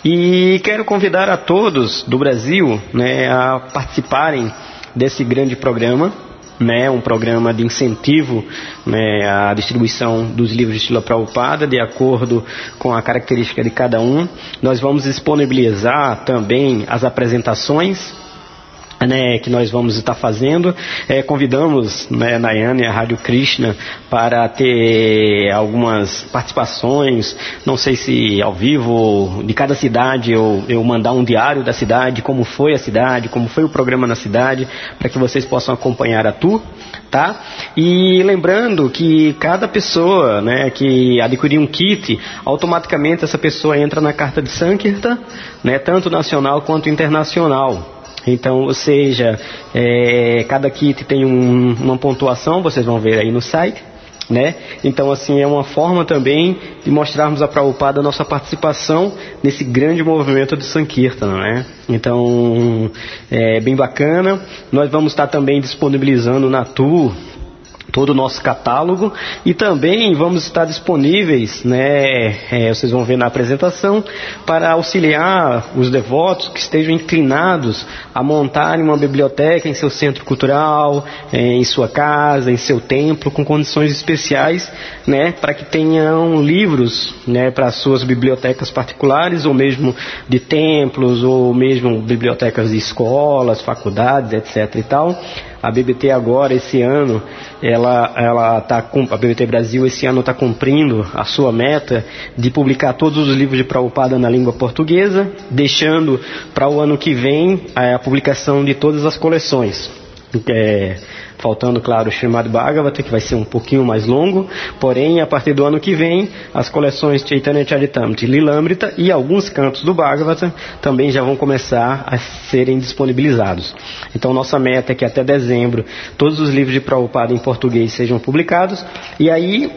E quero convidar a todos do Brasil né, a participarem desse grande programa, né, um programa de incentivo né, à distribuição dos livros de Estilo Prabhupada, de acordo com a característica de cada um. Nós vamos disponibilizar também as apresentações né, que nós vamos estar fazendo. É, convidamos né, Nayana e a Rádio Krishna para ter algumas participações, não sei se ao vivo, de cada cidade, eu, eu mandar um diário da cidade, como foi a cidade, como foi o programa na cidade, para que vocês possam acompanhar a tour. Tá? E lembrando que cada pessoa né, que adquirir um kit, automaticamente essa pessoa entra na carta de Sankirtan, né, tanto nacional quanto internacional. Então, ou seja, é, cada kit tem um, uma pontuação, vocês vão ver aí no site. Né? Então, assim, é uma forma também de mostrarmos a Prabhupada a nossa participação nesse grande movimento de Sankirtan, né? Então, é bem bacana. Nós vamos estar também disponibilizando na tour todo o nosso catálogo e também vamos estar disponíveis, né, é, vocês vão ver na apresentação, para auxiliar os devotos que estejam inclinados a montarem uma biblioteca em seu centro cultural, é, em sua casa, em seu templo, com condições especiais, né, para que tenham livros, né, para suas bibliotecas particulares ou mesmo de templos ou mesmo bibliotecas de escolas, faculdades, etc. e tal a BBT agora, esse ano, ela, ela tá, a BBT Brasil esse ano está cumprindo a sua meta de publicar todos os livros de Prabhupada na língua portuguesa, deixando para o ano que vem a, a publicação de todas as coleções. É, faltando, claro, o Srimad Bhagavata, que vai ser um pouquinho mais longo, porém, a partir do ano que vem, as coleções Chaitanya Charitamrita, Lilamrita e alguns cantos do Bhagavata também já vão começar a serem disponibilizados. Então, nossa meta é que até dezembro todos os livros de Prabhupada em português sejam publicados, e aí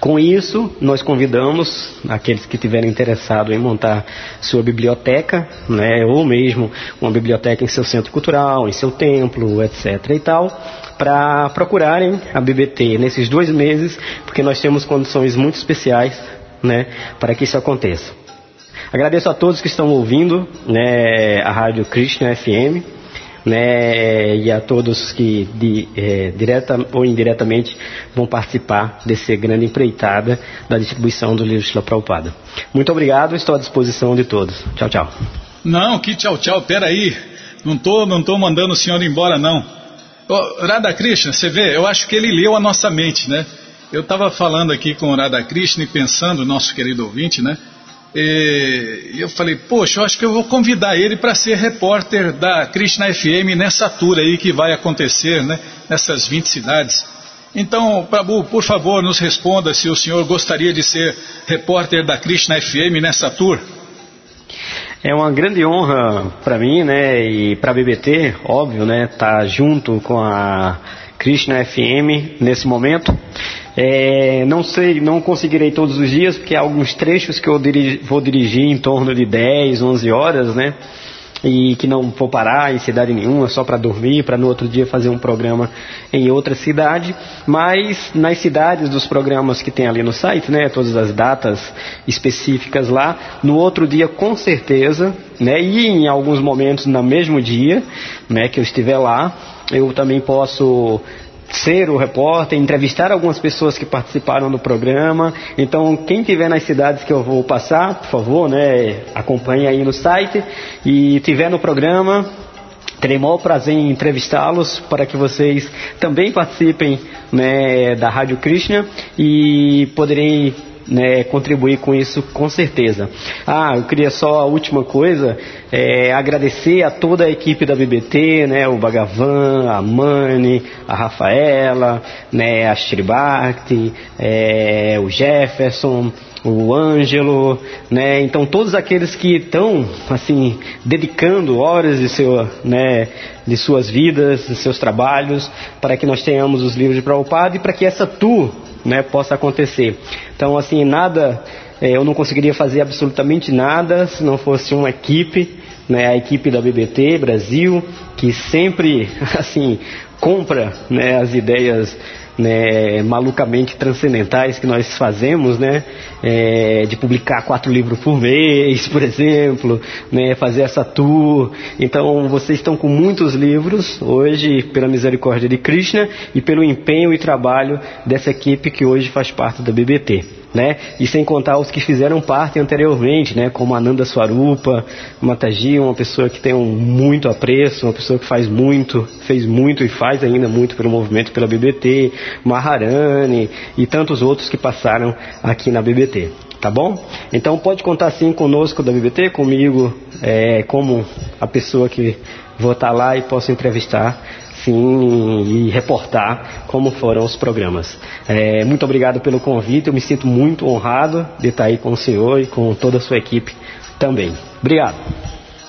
com isso, nós convidamos aqueles que tiverem interessado em montar sua biblioteca, né, ou mesmo uma biblioteca em seu centro cultural, em seu templo, etc. e tal, para procurarem a BBT nesses dois meses, porque nós temos condições muito especiais né, para que isso aconteça. Agradeço a todos que estão ouvindo né, a Rádio Krishna FM né, e a todos que de, é, direta ou indiretamente vão participar desse grande empreitada da distribuição do livro Shila Prabhupada. Muito obrigado, estou à disposição de todos. Tchau, tchau. Não, que tchau, tchau, peraí. Não tô, não tô mandando o senhor embora, não. Oh, Radhakrishna, você vê, eu acho que ele leu a nossa mente, né? Eu estava falando aqui com o Radhakrishna e pensando, nosso querido ouvinte, né? E eu falei, poxa, eu acho que eu vou convidar ele para ser repórter da Krishna FM nessa tour aí que vai acontecer, né, nessas 20 cidades. Então, Prabhu, por favor, nos responda se o senhor gostaria de ser repórter da Krishna FM nessa tour. É uma grande honra para mim, né, e para a BBT, óbvio, né, estar tá junto com a Krishna FM nesse momento. É, não sei, não conseguirei todos os dias, porque há alguns trechos que eu vou dirigir em torno de 10, 11 horas, né? e que não vou parar em cidade nenhuma só para dormir, para no outro dia fazer um programa em outra cidade, mas nas cidades dos programas que tem ali no site, né, todas as datas específicas lá, no outro dia com certeza, né, e em alguns momentos no mesmo dia, né, que eu estiver lá, eu também posso ser o repórter, entrevistar algumas pessoas que participaram do programa. Então, quem tiver nas cidades que eu vou passar, por favor, né, acompanhe aí no site e tiver no programa, Terei maior prazer em entrevistá-los para que vocês também participem né, da Rádio Krishna e poderem né, contribuir com isso com certeza. Ah, eu queria só a última coisa, é, agradecer a toda a equipe da BBT, né, o Bagavan, a Mani, a Rafaela, né, a Shribakti, é, o Jefferson, o Ângelo, né? Então todos aqueles que estão assim dedicando horas de seu, né, de suas vidas, de seus trabalhos, para que nós tenhamos os livros de Prabhupada e para que essa tour né, possa acontecer. Então, assim, nada, é, eu não conseguiria fazer absolutamente nada se não fosse uma equipe, né, a equipe da BBT Brasil, que sempre, assim, compra né, as ideias né, malucamente transcendentais que nós fazemos, né, é, de publicar quatro livros por mês, por exemplo, né, fazer essa tour. Então, vocês estão com muitos livros hoje, pela misericórdia de Krishna e pelo empenho e trabalho dessa equipe que hoje faz parte da BBT né? E sem contar os que fizeram parte anteriormente, né? Como Ananda Swarupa, Mataji, uma pessoa que tem um muito apreço, uma pessoa que faz muito, fez muito e faz ainda muito pelo movimento pela BBT, Maharani e tantos outros que passaram aqui na BBT. Tá bom? Então pode contar sim conosco da BBT, comigo, é, como a pessoa que vou estar lá e posso entrevistar sim e reportar como foram os programas. É, muito obrigado pelo convite, eu me sinto muito honrado de estar aí com o senhor e com toda a sua equipe também. Obrigado.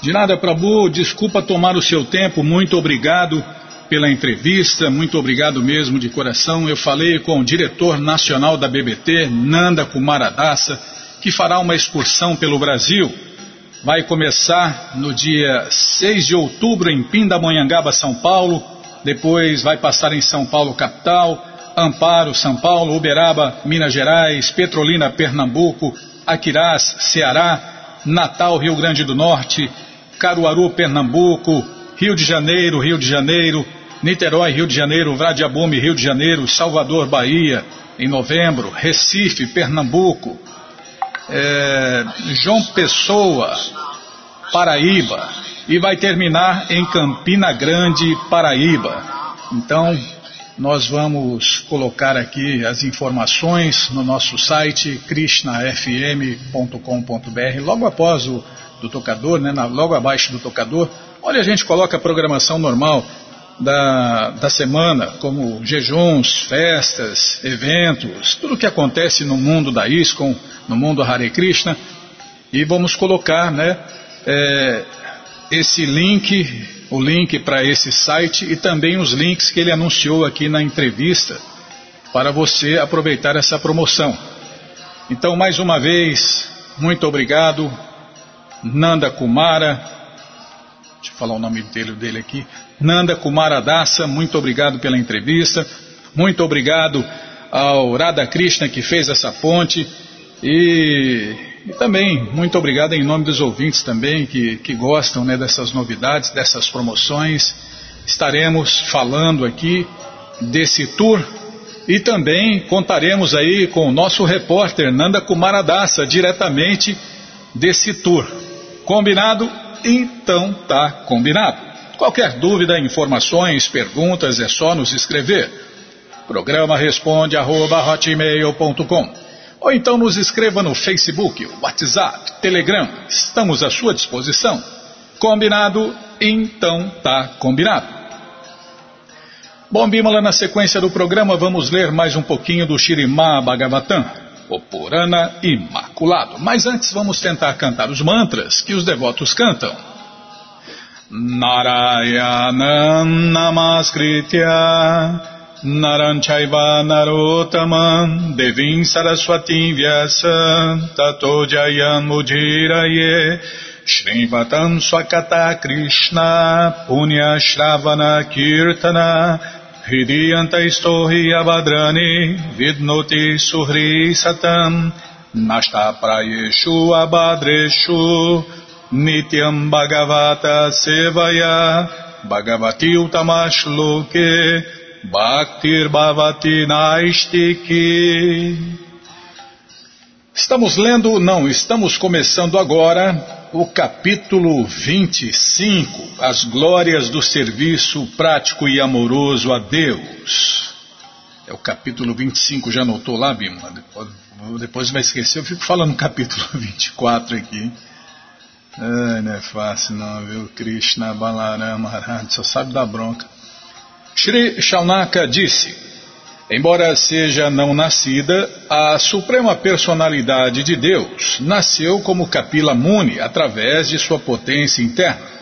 De nada, Prabhu, desculpa tomar o seu tempo, muito obrigado pela entrevista, muito obrigado mesmo de coração. Eu falei com o diretor nacional da BBT, Nanda Kumaradasa, que fará uma excursão pelo Brasil. Vai começar no dia 6 de outubro em Pindamonhangaba, São Paulo depois vai passar em São Paulo, capital, Amparo, São Paulo, Uberaba, Minas Gerais, Petrolina, Pernambuco, Aquirás, Ceará, Natal, Rio Grande do Norte, Caruaru, Pernambuco, Rio de Janeiro, Rio de Janeiro, Niterói, Rio de Janeiro, Vradiabume, Rio de Janeiro, Salvador, Bahia, em novembro, Recife, Pernambuco, é, João Pessoa, Paraíba, e vai terminar em Campina Grande, Paraíba. Então, nós vamos colocar aqui as informações no nosso site krishnafm.com.br, logo após o do tocador, né, logo abaixo do tocador, onde a gente coloca a programação normal da, da semana, como jejuns, festas, eventos, tudo o que acontece no mundo da ISKCON, no mundo Hare Krishna, e vamos colocar né, é, esse link, o link para esse site e também os links que ele anunciou aqui na entrevista para você aproveitar essa promoção. Então, mais uma vez, muito obrigado, Nanda Kumara. Deixa eu falar o nome dele, dele aqui. Nanda Kumara Dassa, muito obrigado pela entrevista. Muito obrigado ao Radha Krishna que fez essa ponte. E e também, muito obrigado em nome dos ouvintes também que, que gostam né, dessas novidades, dessas promoções. Estaremos falando aqui desse tour e também contaremos aí com o nosso repórter Nanda Kumaradasa, diretamente desse tour. Combinado? Então tá combinado. Qualquer dúvida, informações, perguntas, é só nos escrever. Programa responde arroba, ou então nos escreva no Facebook, WhatsApp, Telegram. Estamos à sua disposição. Combinado? Então tá combinado. Bom, Bimala, na sequência do programa vamos ler mais um pouquinho do Shirimá Bhagavatam. o Purana Imaculado. Mas antes vamos tentar cantar os mantras que os devotos cantam. Narayanam Namaskritya Naranchaiva Narotaman Devim Saraswatim Vyasa Tato Jayam Shrivatam Swakata Krishna Punya Shravana Kirtana Hridiyanta Istohi Abadrani Vidnoti Suhri Satam Nasta Prayeshu Abadreshu Nityam Bhagavata Sevaya Bhagavati Utamashloke Bhaktir Bhavati Naistiki Estamos lendo, não, estamos começando agora o capítulo 25, as glórias do serviço prático e amoroso a Deus. É o capítulo 25, já anotou lá, Bima? Depois, vai esquecer, eu fico falando capítulo 24 aqui. Ai, não é fácil não, viu? Krishna Balarama Maharaj, só sabe da bronca. Shri Shaunaka disse, embora seja não nascida, a suprema personalidade de Deus nasceu como Kapila Muni através de sua potência interna.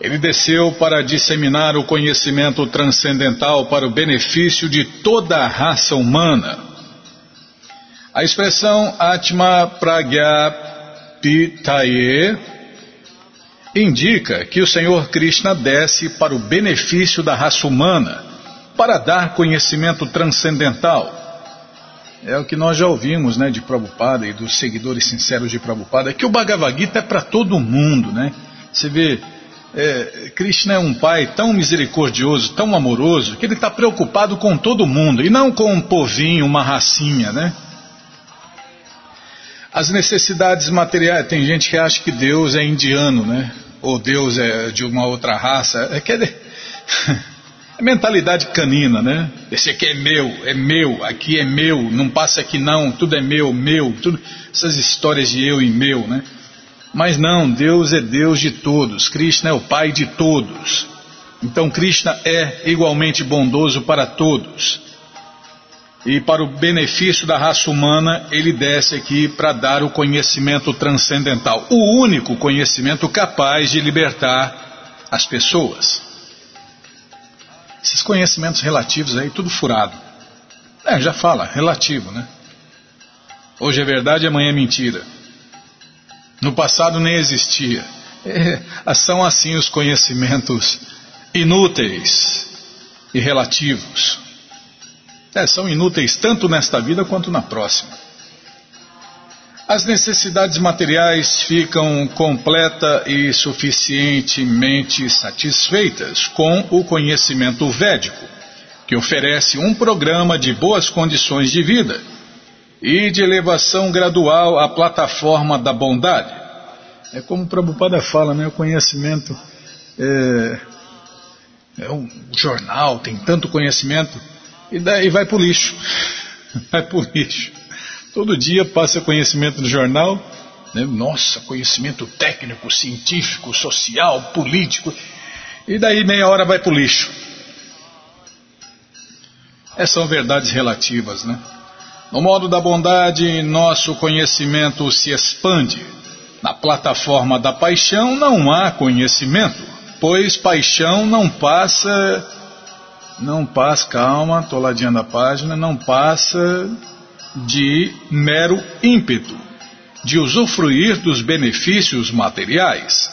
Ele desceu para disseminar o conhecimento transcendental para o benefício de toda a raça humana. A expressão Atma Pragya Pitaye indica que o Senhor Krishna desce para o benefício da raça humana, para dar conhecimento transcendental. É o que nós já ouvimos né, de Prabhupada e dos seguidores sinceros de Prabhupada, que o Bhagavad Gita é para todo mundo. Né? Você vê, é, Krishna é um pai tão misericordioso, tão amoroso, que ele está preocupado com todo mundo, e não com um povinho, uma racinha, né? As necessidades materiais, tem gente que acha que Deus é indiano, né? Ou Deus é de uma outra raça. É, que é, é mentalidade canina, né? Esse aqui é meu, é meu, aqui é meu, não passa aqui não, tudo é meu, meu, tudo, essas histórias de eu e meu, né? Mas não, Deus é Deus de todos, Krishna é o Pai de todos. Então Krishna é igualmente bondoso para todos e para o benefício da raça humana, ele desce aqui para dar o conhecimento transcendental, o único conhecimento capaz de libertar as pessoas. Esses conhecimentos relativos aí, tudo furado. É, já fala, relativo, né? Hoje é verdade, amanhã é mentira. No passado nem existia. É, são assim os conhecimentos inúteis e relativos. É, são inúteis tanto nesta vida quanto na próxima. As necessidades materiais ficam completa e suficientemente satisfeitas com o conhecimento védico, que oferece um programa de boas condições de vida e de elevação gradual à plataforma da bondade. É como o Prabhupada fala, né? O conhecimento é, é um jornal, tem tanto conhecimento e daí vai para o lixo. Vai para o lixo. Todo dia passa conhecimento no jornal, né? nossa, conhecimento técnico, científico, social, político, e daí meia hora vai para o lixo. Essas são verdades relativas, né? No modo da bondade, nosso conhecimento se expande. Na plataforma da paixão não há conhecimento, pois paixão não passa não passa, calma, estou ladinhando a página, não passa de mero ímpeto de usufruir dos benefícios materiais.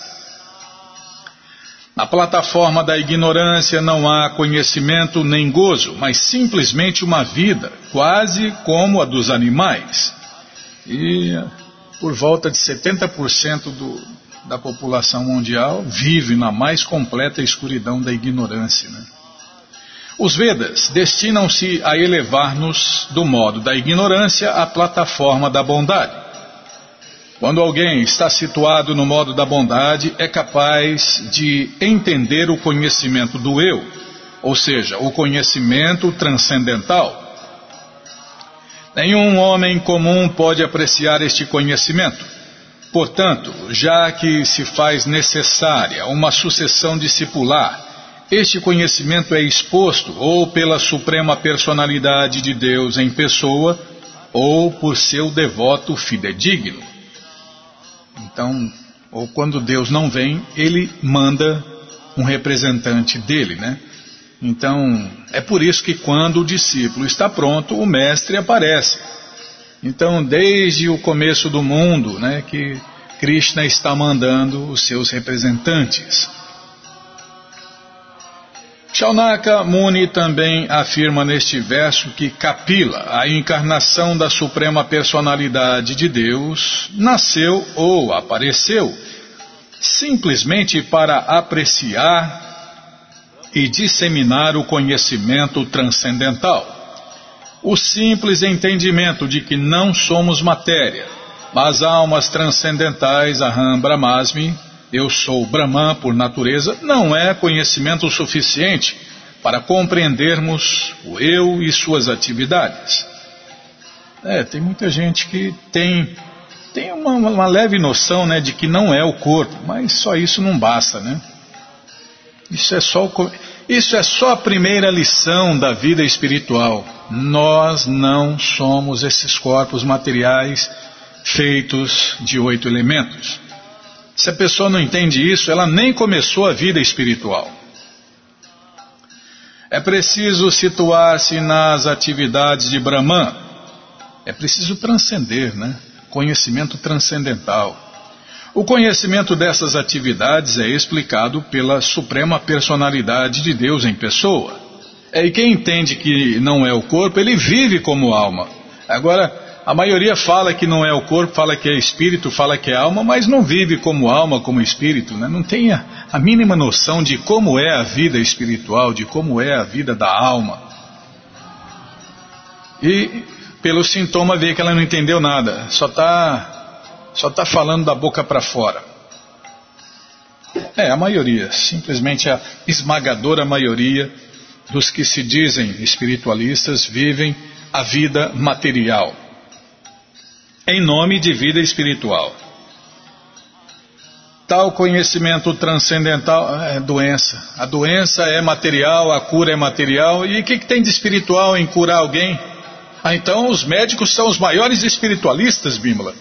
Na plataforma da ignorância não há conhecimento nem gozo, mas simplesmente uma vida, quase como a dos animais. E por volta de 70% do, da população mundial vive na mais completa escuridão da ignorância. Né? Os Vedas destinam-se a elevar-nos do modo da ignorância à plataforma da bondade. Quando alguém está situado no modo da bondade, é capaz de entender o conhecimento do eu, ou seja, o conhecimento transcendental. Nenhum homem comum pode apreciar este conhecimento. Portanto, já que se faz necessária uma sucessão discipular este conhecimento é exposto ou pela Suprema Personalidade de Deus em pessoa, ou por seu devoto fidedigno. Então, ou quando Deus não vem, ele manda um representante dele, né? Então, é por isso que quando o discípulo está pronto, o mestre aparece. Então, desde o começo do mundo, né, que Krishna está mandando os seus representantes. Shaunaka Muni também afirma neste verso que Kapila, a encarnação da Suprema Personalidade de Deus, nasceu ou apareceu simplesmente para apreciar e disseminar o conhecimento transcendental. O simples entendimento de que não somos matéria, mas almas transcendentais, Aham Brahmasmi, eu sou Brahman por natureza, não é conhecimento suficiente para compreendermos o eu e suas atividades. É, tem muita gente que tem, tem uma, uma leve noção né, de que não é o corpo, mas só isso não basta, né? Isso é só, isso é só a primeira lição da vida espiritual. Nós não somos esses corpos materiais feitos de oito elementos. Se a pessoa não entende isso, ela nem começou a vida espiritual. É preciso situar-se nas atividades de Brahman. É preciso transcender, né? Conhecimento transcendental. O conhecimento dessas atividades é explicado pela Suprema Personalidade de Deus em pessoa. É, e quem entende que não é o corpo, ele vive como alma. Agora, a maioria fala que não é o corpo, fala que é espírito, fala que é alma, mas não vive como alma, como espírito, né? não tem a, a mínima noção de como é a vida espiritual, de como é a vida da alma. E pelo sintoma vê que ela não entendeu nada, só está só tá falando da boca para fora. É, a maioria, simplesmente a esmagadora maioria dos que se dizem espiritualistas vivem a vida material em nome de vida espiritual. Tal conhecimento transcendental é doença. A doença é material, a cura é material. E o que, que tem de espiritual em curar alguém? Ah, então os médicos são os maiores espiritualistas, Bímola.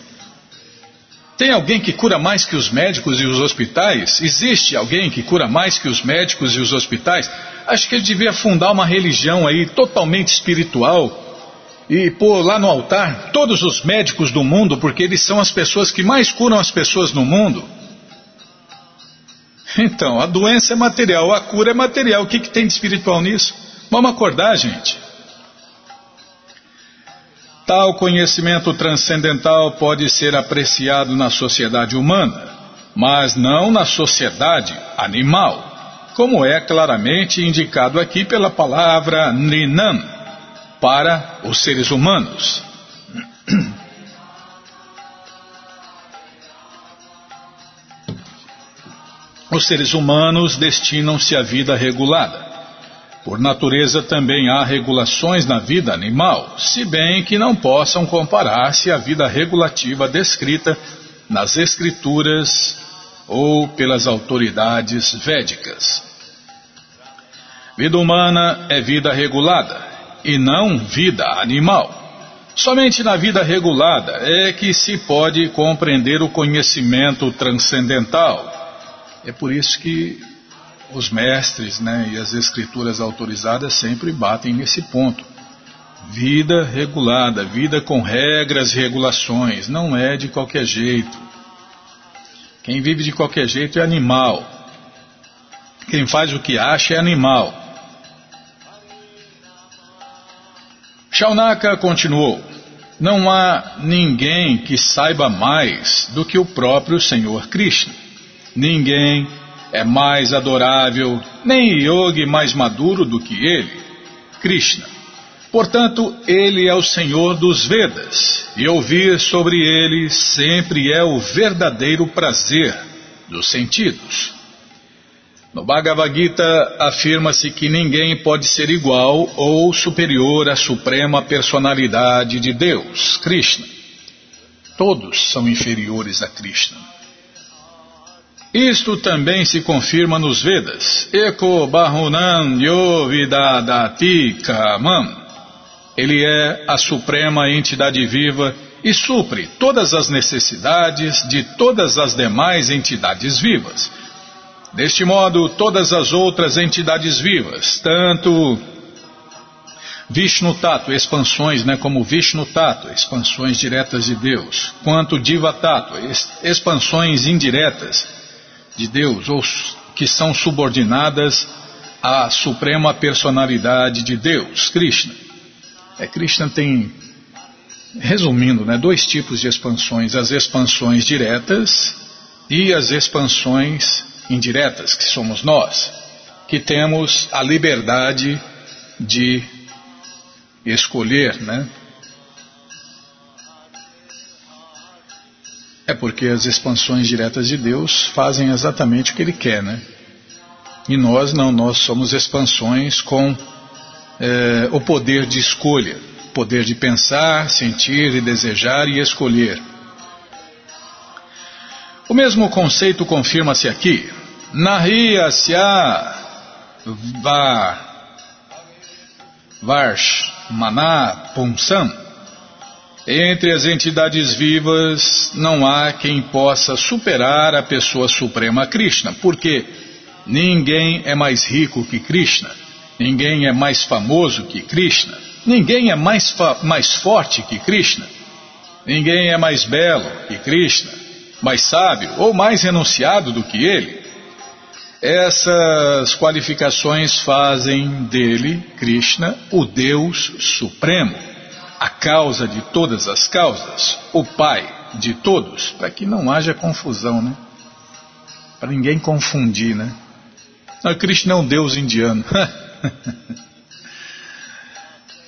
Tem alguém que cura mais que os médicos e os hospitais? Existe alguém que cura mais que os médicos e os hospitais? Acho que ele devia fundar uma religião aí totalmente espiritual e pôr lá no altar todos os médicos do mundo, porque eles são as pessoas que mais curam as pessoas no mundo. Então, a doença é material, a cura é material. O que, que tem de espiritual nisso? Vamos acordar, gente. Tal conhecimento transcendental pode ser apreciado na sociedade humana, mas não na sociedade animal, como é claramente indicado aqui pela palavra Ninan para os seres humanos. Os seres humanos destinam-se à vida regulada. Por natureza também há regulações na vida animal, se bem que não possam comparar-se à vida regulativa descrita nas escrituras ou pelas autoridades védicas. Vida humana é vida regulada, e não vida animal. Somente na vida regulada é que se pode compreender o conhecimento transcendental. É por isso que os mestres né, e as escrituras autorizadas sempre batem nesse ponto. Vida regulada, vida com regras e regulações, não é de qualquer jeito. Quem vive de qualquer jeito é animal. Quem faz o que acha é animal. Shaunaka continuou: Não há ninguém que saiba mais do que o próprio Senhor Krishna. Ninguém é mais adorável, nem yogi mais maduro do que ele, Krishna. Portanto, ele é o Senhor dos Vedas, e ouvir sobre ele sempre é o verdadeiro prazer dos sentidos. No Bhagavad Gita afirma-se que ninguém pode ser igual ou superior à suprema personalidade de Deus, Krishna. Todos são inferiores a Krishna. Isto também se confirma nos Vedas. Eko Bahunan Yovidadati Kamam. Ele é a suprema entidade viva e supre todas as necessidades de todas as demais entidades vivas. Deste modo, todas as outras entidades vivas, tanto Vishnu Tato, expansões, né, como Vishnu Tato, expansões diretas de Deus, quanto Diva Tato, expansões indiretas de Deus, ou que são subordinadas à suprema personalidade de Deus, Krishna. É, Krishna tem Resumindo, né, dois tipos de expansões: as expansões diretas e as expansões indiretas, que somos nós, que temos a liberdade de escolher, né? É porque as expansões diretas de Deus fazem exatamente o que Ele quer, né? E nós não, nós somos expansões com é, o poder de escolha poder de pensar, sentir e desejar e escolher. O mesmo conceito confirma-se aqui. Nahiya Sya Va Varsh Maná Punsam. Entre as entidades vivas não há quem possa superar a pessoa suprema Krishna, porque ninguém é mais rico que Krishna, ninguém é mais famoso que Krishna, Ninguém é mais, mais forte que Krishna. Ninguém é mais belo que Krishna, mais sábio ou mais renunciado do que ele. Essas qualificações fazem dele, Krishna, o Deus Supremo, a causa de todas as causas, o Pai de todos, para que não haja confusão, né? Para ninguém confundir, né? Não, Krishna é um Deus indiano.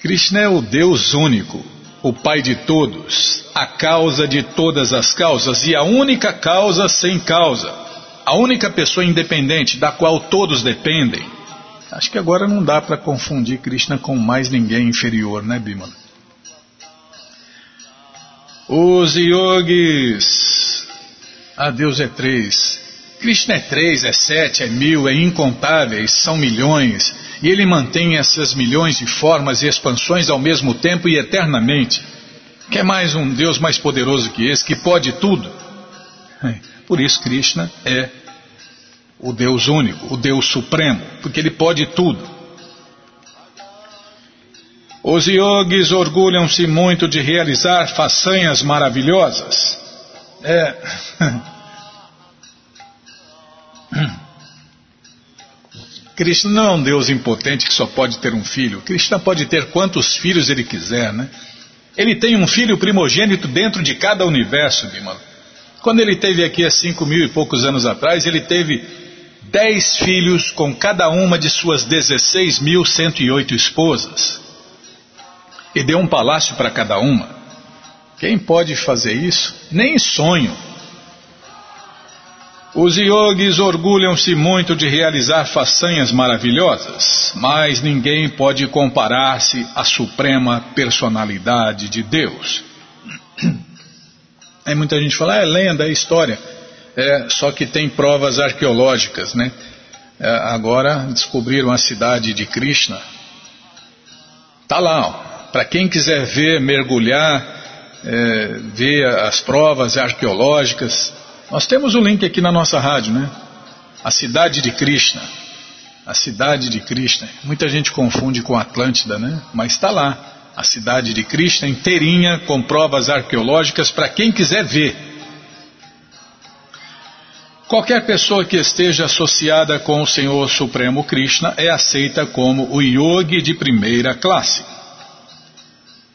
Krishna é o Deus único, o Pai de todos, a causa de todas as causas e a única causa sem causa, a única pessoa independente da qual todos dependem. Acho que agora não dá para confundir Krishna com mais ninguém inferior, né, Bimala? Os yogis. Ah, Deus é três. Krishna é três, é sete, é mil, é incontáveis, são milhões e ele mantém essas milhões de formas e expansões ao mesmo tempo e eternamente. Quer mais um Deus mais poderoso que esse, que pode tudo? É, por isso Krishna é o Deus único, o Deus supremo, porque ele pode tudo. Os yogis orgulham-se muito de realizar façanhas maravilhosas. É. Krishna não é um Deus impotente que só pode ter um filho. Krishna pode ter quantos filhos ele quiser, né? Ele tem um filho primogênito dentro de cada universo, Bimala. Quando ele teve aqui há cinco mil e poucos anos atrás, ele teve dez filhos com cada uma de suas dezesseis mil cento e oito esposas. E deu um palácio para cada uma. Quem pode fazer isso? Nem sonho. Os yogis orgulham-se muito de realizar façanhas maravilhosas, mas ninguém pode comparar-se à suprema personalidade de Deus. Aí muita gente fala, ah, é lenda, é história. É, só que tem provas arqueológicas, né? É, agora descobriram a cidade de Krishna. Tá lá, para quem quiser ver, mergulhar, é, ver as provas arqueológicas, nós temos o link aqui na nossa rádio, né? A cidade de Krishna. A cidade de Krishna. Muita gente confunde com Atlântida, né? Mas está lá. A cidade de Krishna inteirinha, com provas arqueológicas para quem quiser ver. Qualquer pessoa que esteja associada com o Senhor Supremo Krishna é aceita como o yogi de primeira classe.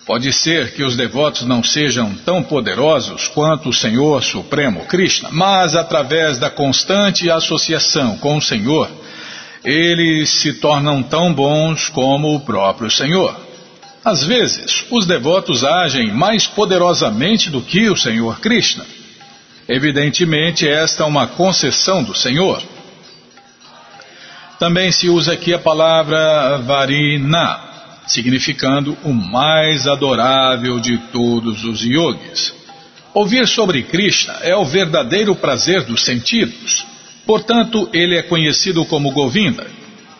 Pode ser que os devotos não sejam tão poderosos quanto o Senhor Supremo Krishna, mas através da constante associação com o Senhor, eles se tornam tão bons como o próprio Senhor. Às vezes, os devotos agem mais poderosamente do que o Senhor Krishna. Evidentemente, esta é uma concessão do Senhor. Também se usa aqui a palavra varina, significando o mais adorável de todos os yogis. Ouvir sobre Krishna é o verdadeiro prazer dos sentidos. Portanto, ele é conhecido como Govinda.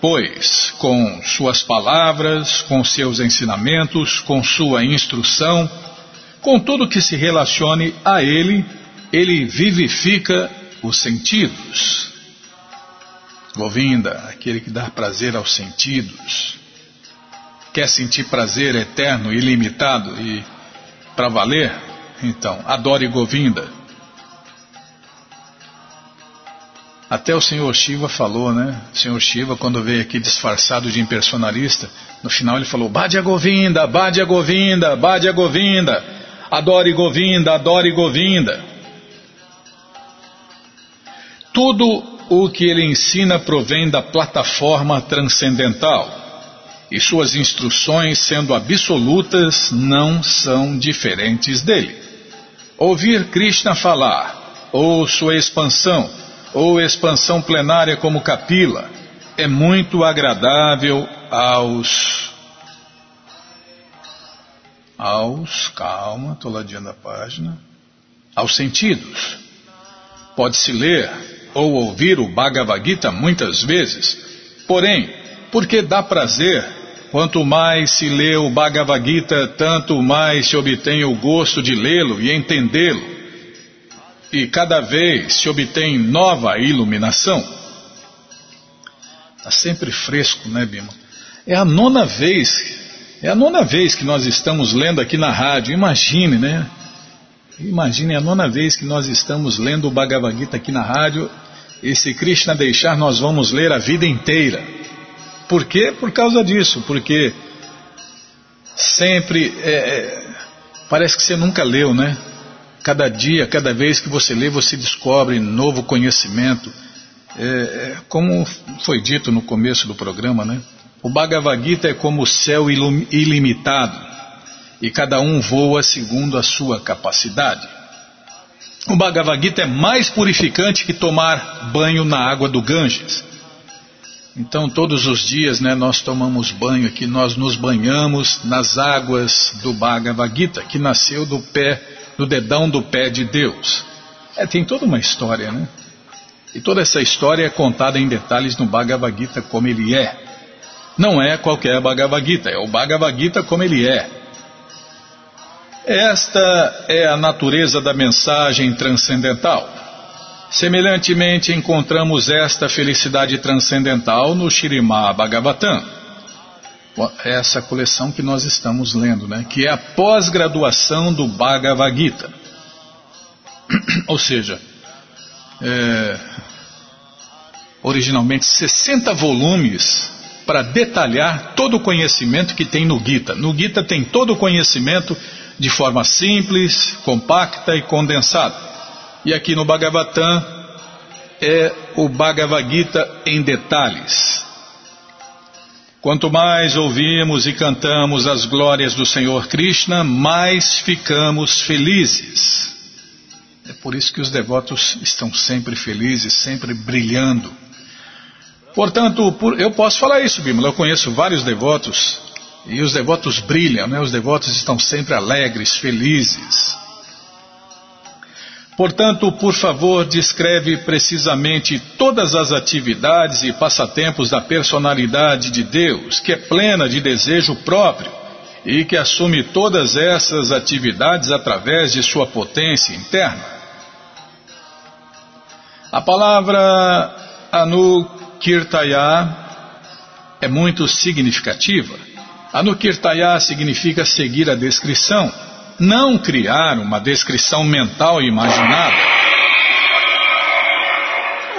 pois, com suas palavras, com seus ensinamentos, com sua instrução, com tudo que se relacione a ele, ele vivifica os sentidos. Govinda, aquele que dá prazer aos sentidos. Quer sentir prazer eterno, ilimitado e para valer? Então, adore Govinda. Até o senhor Shiva falou, né? O senhor Shiva, quando veio aqui disfarçado de impersonalista, no final ele falou: Bade a Govinda, Bade a Govinda, Bade a Govinda, adore Govinda, adore Govinda. Tudo o que ele ensina provém da plataforma transcendental. E suas instruções, sendo absolutas, não são diferentes dele. Ouvir Krishna falar, ou sua expansão, ou expansão plenária como capila, é muito agradável aos. aos. calma, estou ladeando a página. aos sentidos. Pode-se ler ou ouvir o Bhagavad Gita muitas vezes, porém, porque dá prazer, quanto mais se lê o Bhagavad Gita, tanto mais se obtém o gosto de lê-lo e entendê-lo e cada vez se obtém nova iluminação. Está sempre fresco, né, Bima? É a nona vez, é a nona vez que nós estamos lendo aqui na rádio. Imagine, né? Imagine a nona vez que nós estamos lendo o Bhagavad Gita aqui na rádio. E se Krishna deixar, nós vamos ler a vida inteira. Por quê? Por causa disso, porque sempre é, é parece que você nunca leu, né? Cada dia, cada vez que você lê, você descobre novo conhecimento. É, é, como foi dito no começo do programa, né? O Bhagavad Gita é como o céu ilimitado e cada um voa segundo a sua capacidade. O Bhagavad Gita é mais purificante que tomar banho na água do Ganges. Então, todos os dias, né, nós tomamos banho aqui, nós nos banhamos nas águas do Bhagavad Gita, que nasceu do pé no dedão do pé de Deus. É, tem toda uma história, né? E toda essa história é contada em detalhes no Bhagavad Gita como ele é. Não é qualquer Bhagavad Gita, é o Bhagavad Gita como ele é. Esta é a natureza da mensagem transcendental. Semelhantemente, encontramos esta felicidade transcendental no Shirimá Bhagavatam essa coleção que nós estamos lendo, né? que é a pós-graduação do Bhagavad Gita. Ou seja, é, originalmente 60 volumes para detalhar todo o conhecimento que tem no Gita. No Gita tem todo o conhecimento de forma simples, compacta e condensada. E aqui no Bhagavatam é o Bhagavad Gita em detalhes. Quanto mais ouvimos e cantamos as glórias do Senhor Krishna, mais ficamos felizes. É por isso que os devotos estão sempre felizes, sempre brilhando. Portanto, por, eu posso falar isso, Bímola. Eu conheço vários devotos e os devotos brilham, né? os devotos estão sempre alegres, felizes. Portanto, por favor, descreve precisamente todas as atividades e passatempos da personalidade de Deus, que é plena de desejo próprio e que assume todas essas atividades através de sua potência interna. A palavra Anukirtaya é muito significativa. Anukirtaya significa seguir a descrição não criar uma descrição mental e imaginada.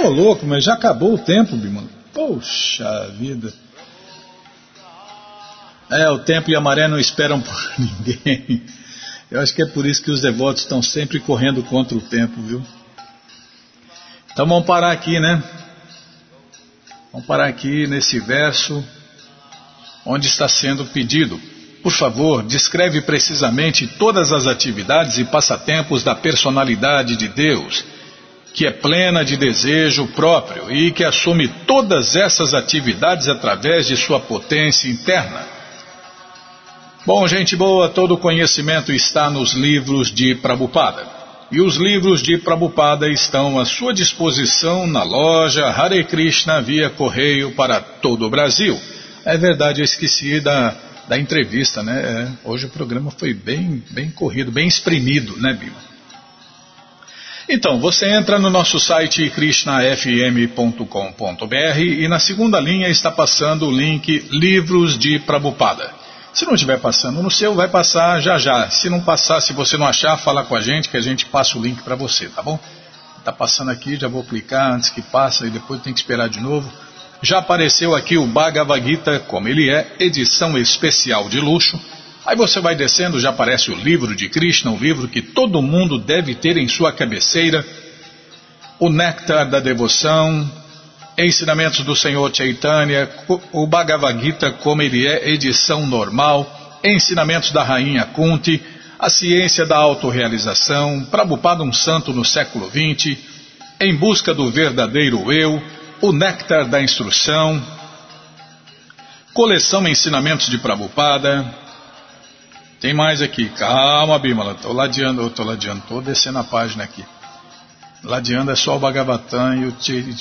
Ô oh, louco, mas já acabou o tempo, Bimano. Poxa vida. É, o tempo e a maré não esperam por ninguém. Eu acho que é por isso que os devotos estão sempre correndo contra o tempo, viu? Então vamos parar aqui, né? Vamos parar aqui nesse verso onde está sendo pedido por favor, descreve precisamente todas as atividades e passatempos da personalidade de Deus, que é plena de desejo próprio e que assume todas essas atividades através de sua potência interna. Bom, gente boa, todo o conhecimento está nos livros de Prabhupada. e os livros de Prabhupada estão à sua disposição na loja Hare Krishna via correio para todo o Brasil. É verdade, eu esqueci da, da entrevista, né? É, hoje o programa foi bem, bem corrido, bem exprimido, né, Bima? Então, você entra no nosso site krishnafm.com.br e na segunda linha está passando o link Livros de Prabhupada. Se não estiver passando no seu, vai passar já já. Se não passar, se você não achar, fala com a gente que a gente passa o link para você, tá bom? Está passando aqui, já vou clicar antes que passa e depois tem que esperar de novo. Já apareceu aqui o Bhagavad Gita como ele é, edição especial de luxo. Aí você vai descendo, já aparece o livro de Krishna, um livro que todo mundo deve ter em sua cabeceira. O Néctar da Devoção, Ensinamentos do Senhor Chaitanya, o Bhagavad Gita como ele é, edição normal, Ensinamentos da Rainha Kunti, A Ciência da Autorealização, Prabhupada um Santo no século XX, Em Busca do Verdadeiro Eu, o Néctar da Instrução, Coleção Ensinamentos de Prabhupada. Tem mais aqui. Calma, Bimala. Estou ladeando, estou ladeando, estou descendo a página aqui. Ladeando é só o Bhagavatam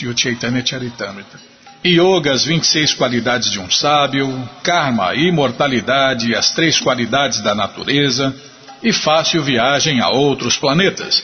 e o, Chaitanya Charitamrita. Yoga, as 26 qualidades de um sábio, Karma, imortalidade, as três qualidades da natureza e fácil viagem a outros planetas.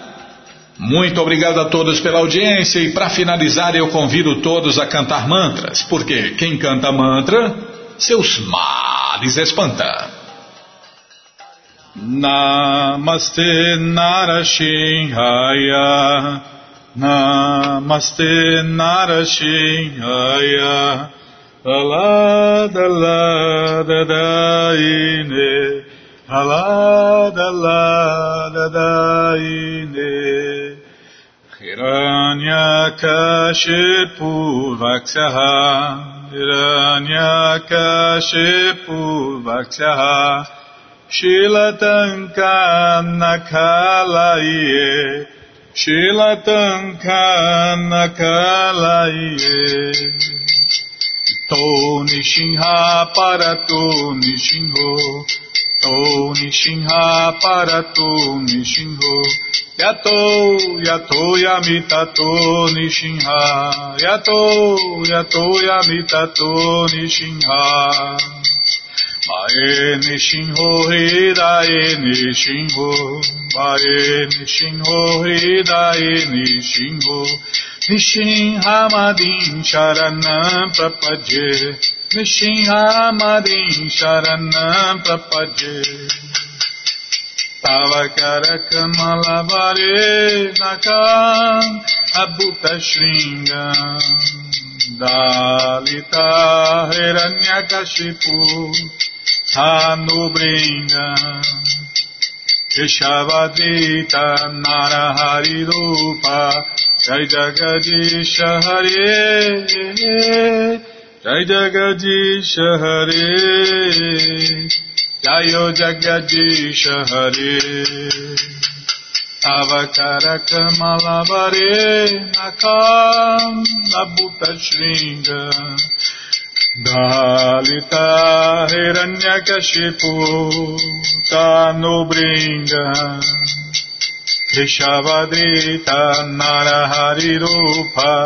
Muito obrigado a todos pela audiência e para finalizar eu convido todos a cantar mantras, porque quem canta mantra, seus males espanta. Namaste Narashinhaya Namaste Narashinhaya Alada Lada Daine Alada Lada Daine Hiranyakashipu Vaksyaha Hiranyakashipu Vaksyaha Shilatankanakalaye Shilatankanakalaye To Nishinha Parato Nishinho To Nishinha Parato Nishinho Yato, yato yamitato nishinha. Yato, yato yamitato nishinha. Mae nishinho hidae nishinho. Mae nishinho hidae nishinho. Nishinha madin sharanam prapadye. Nishinha madin sharanam prapadye. Tavakarakamalavari Nakam Abhuta Shringam Dalita Hiranyakashipu Hanubringam Keshavadita Narahari Rupa Jai Jagadisha Hare Jai Jagadisha Hare Jagadisha Hare Avakara Kamalavare Nakam Nabuta Shringa Dalita Hiranyakashipu Tanubringa Krishavadrita Narahari Rupa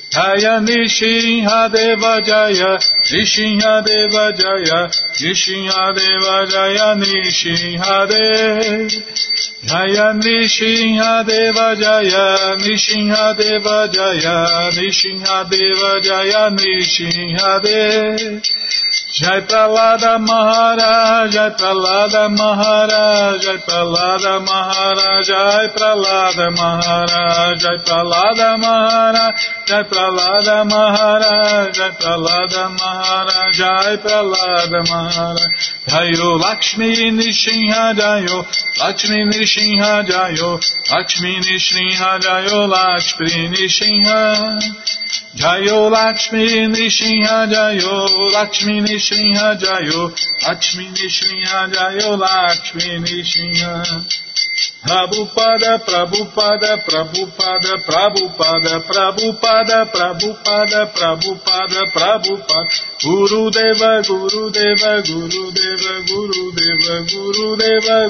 Jaya Nishinhadeva Jaya Nishinhadeva Jaya Nishinhadeva Jaya Nishinhadeva Jaya Nishinhadeva Jaya Nishinhadeva Jaya Nishinhadeva Jaya Nishinhadeva Jai Pralada Maharaj, Jai Pralada Maharaj, Jai Pralada Maharaj, Jai Pralada Maharaj, Jai Pralada Maharaj, Jai Pralada Maharaj, Jai Pralada Maharaj, Jai Pralada Maharaj, Jayo Lakshmi Nishinha Jayo, Lakshmi Nishinha Jayo, Lakshmi Nishinha Jayo, Lakshmi Nishinha. Jayo Lakshmi Nishinha Jayo Lakshmi Nishinha Jayo Lakshmi Nishinha Jayo Lakshmi Nishinha Prabhupada, Prabhupada, Prabhupada, Prabhupada, Prabhupada, Prabhupada, Prabhupada, Prabhupada, Guru Deva, Guru Deva, Guru Deva, Guru Deva,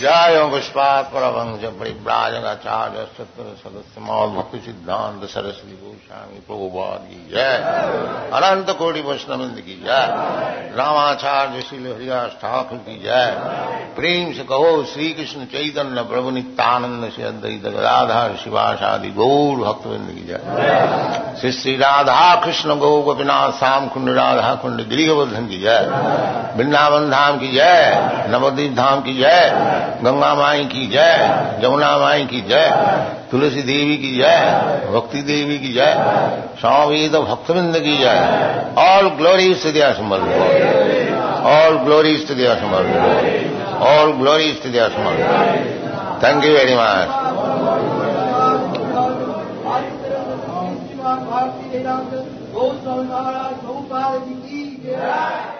جاگ شاپ پربھی براجگ آچاریہ ستر سدس مول بھکتی سدھانت سرسوتی گوشامی پربھواد کی جائے۔ انت کوٹی وشنمند کی جائے۔ راماچاریہ شیل ہریاس ٹھاکر کی جائے۔ پریم سے کہو شری کشن چیتن، پربھو نتانند سے ادیت رادھا شادی گور بھکت بند کی جائے۔ شری شری رادھا کشن گو گوپیناتھ سام کنڈ رادھا کنڈ گریہ بردھن کی جائے۔ بندھا دھام کی جائے نودیپ دھام کی جائے۔ گنگا مائی کی جے، جمنا مائی کی جے، تلسی دیوی کی جے، بھکتی دیوی کی جے سامید بھکت بند کی جے۔ آل گلوری استدیا دیا سمر آل گلوری استدیا دیا سمر آل گلوری استدیا دیا سمر تھینک یو ویری مچ Yeah.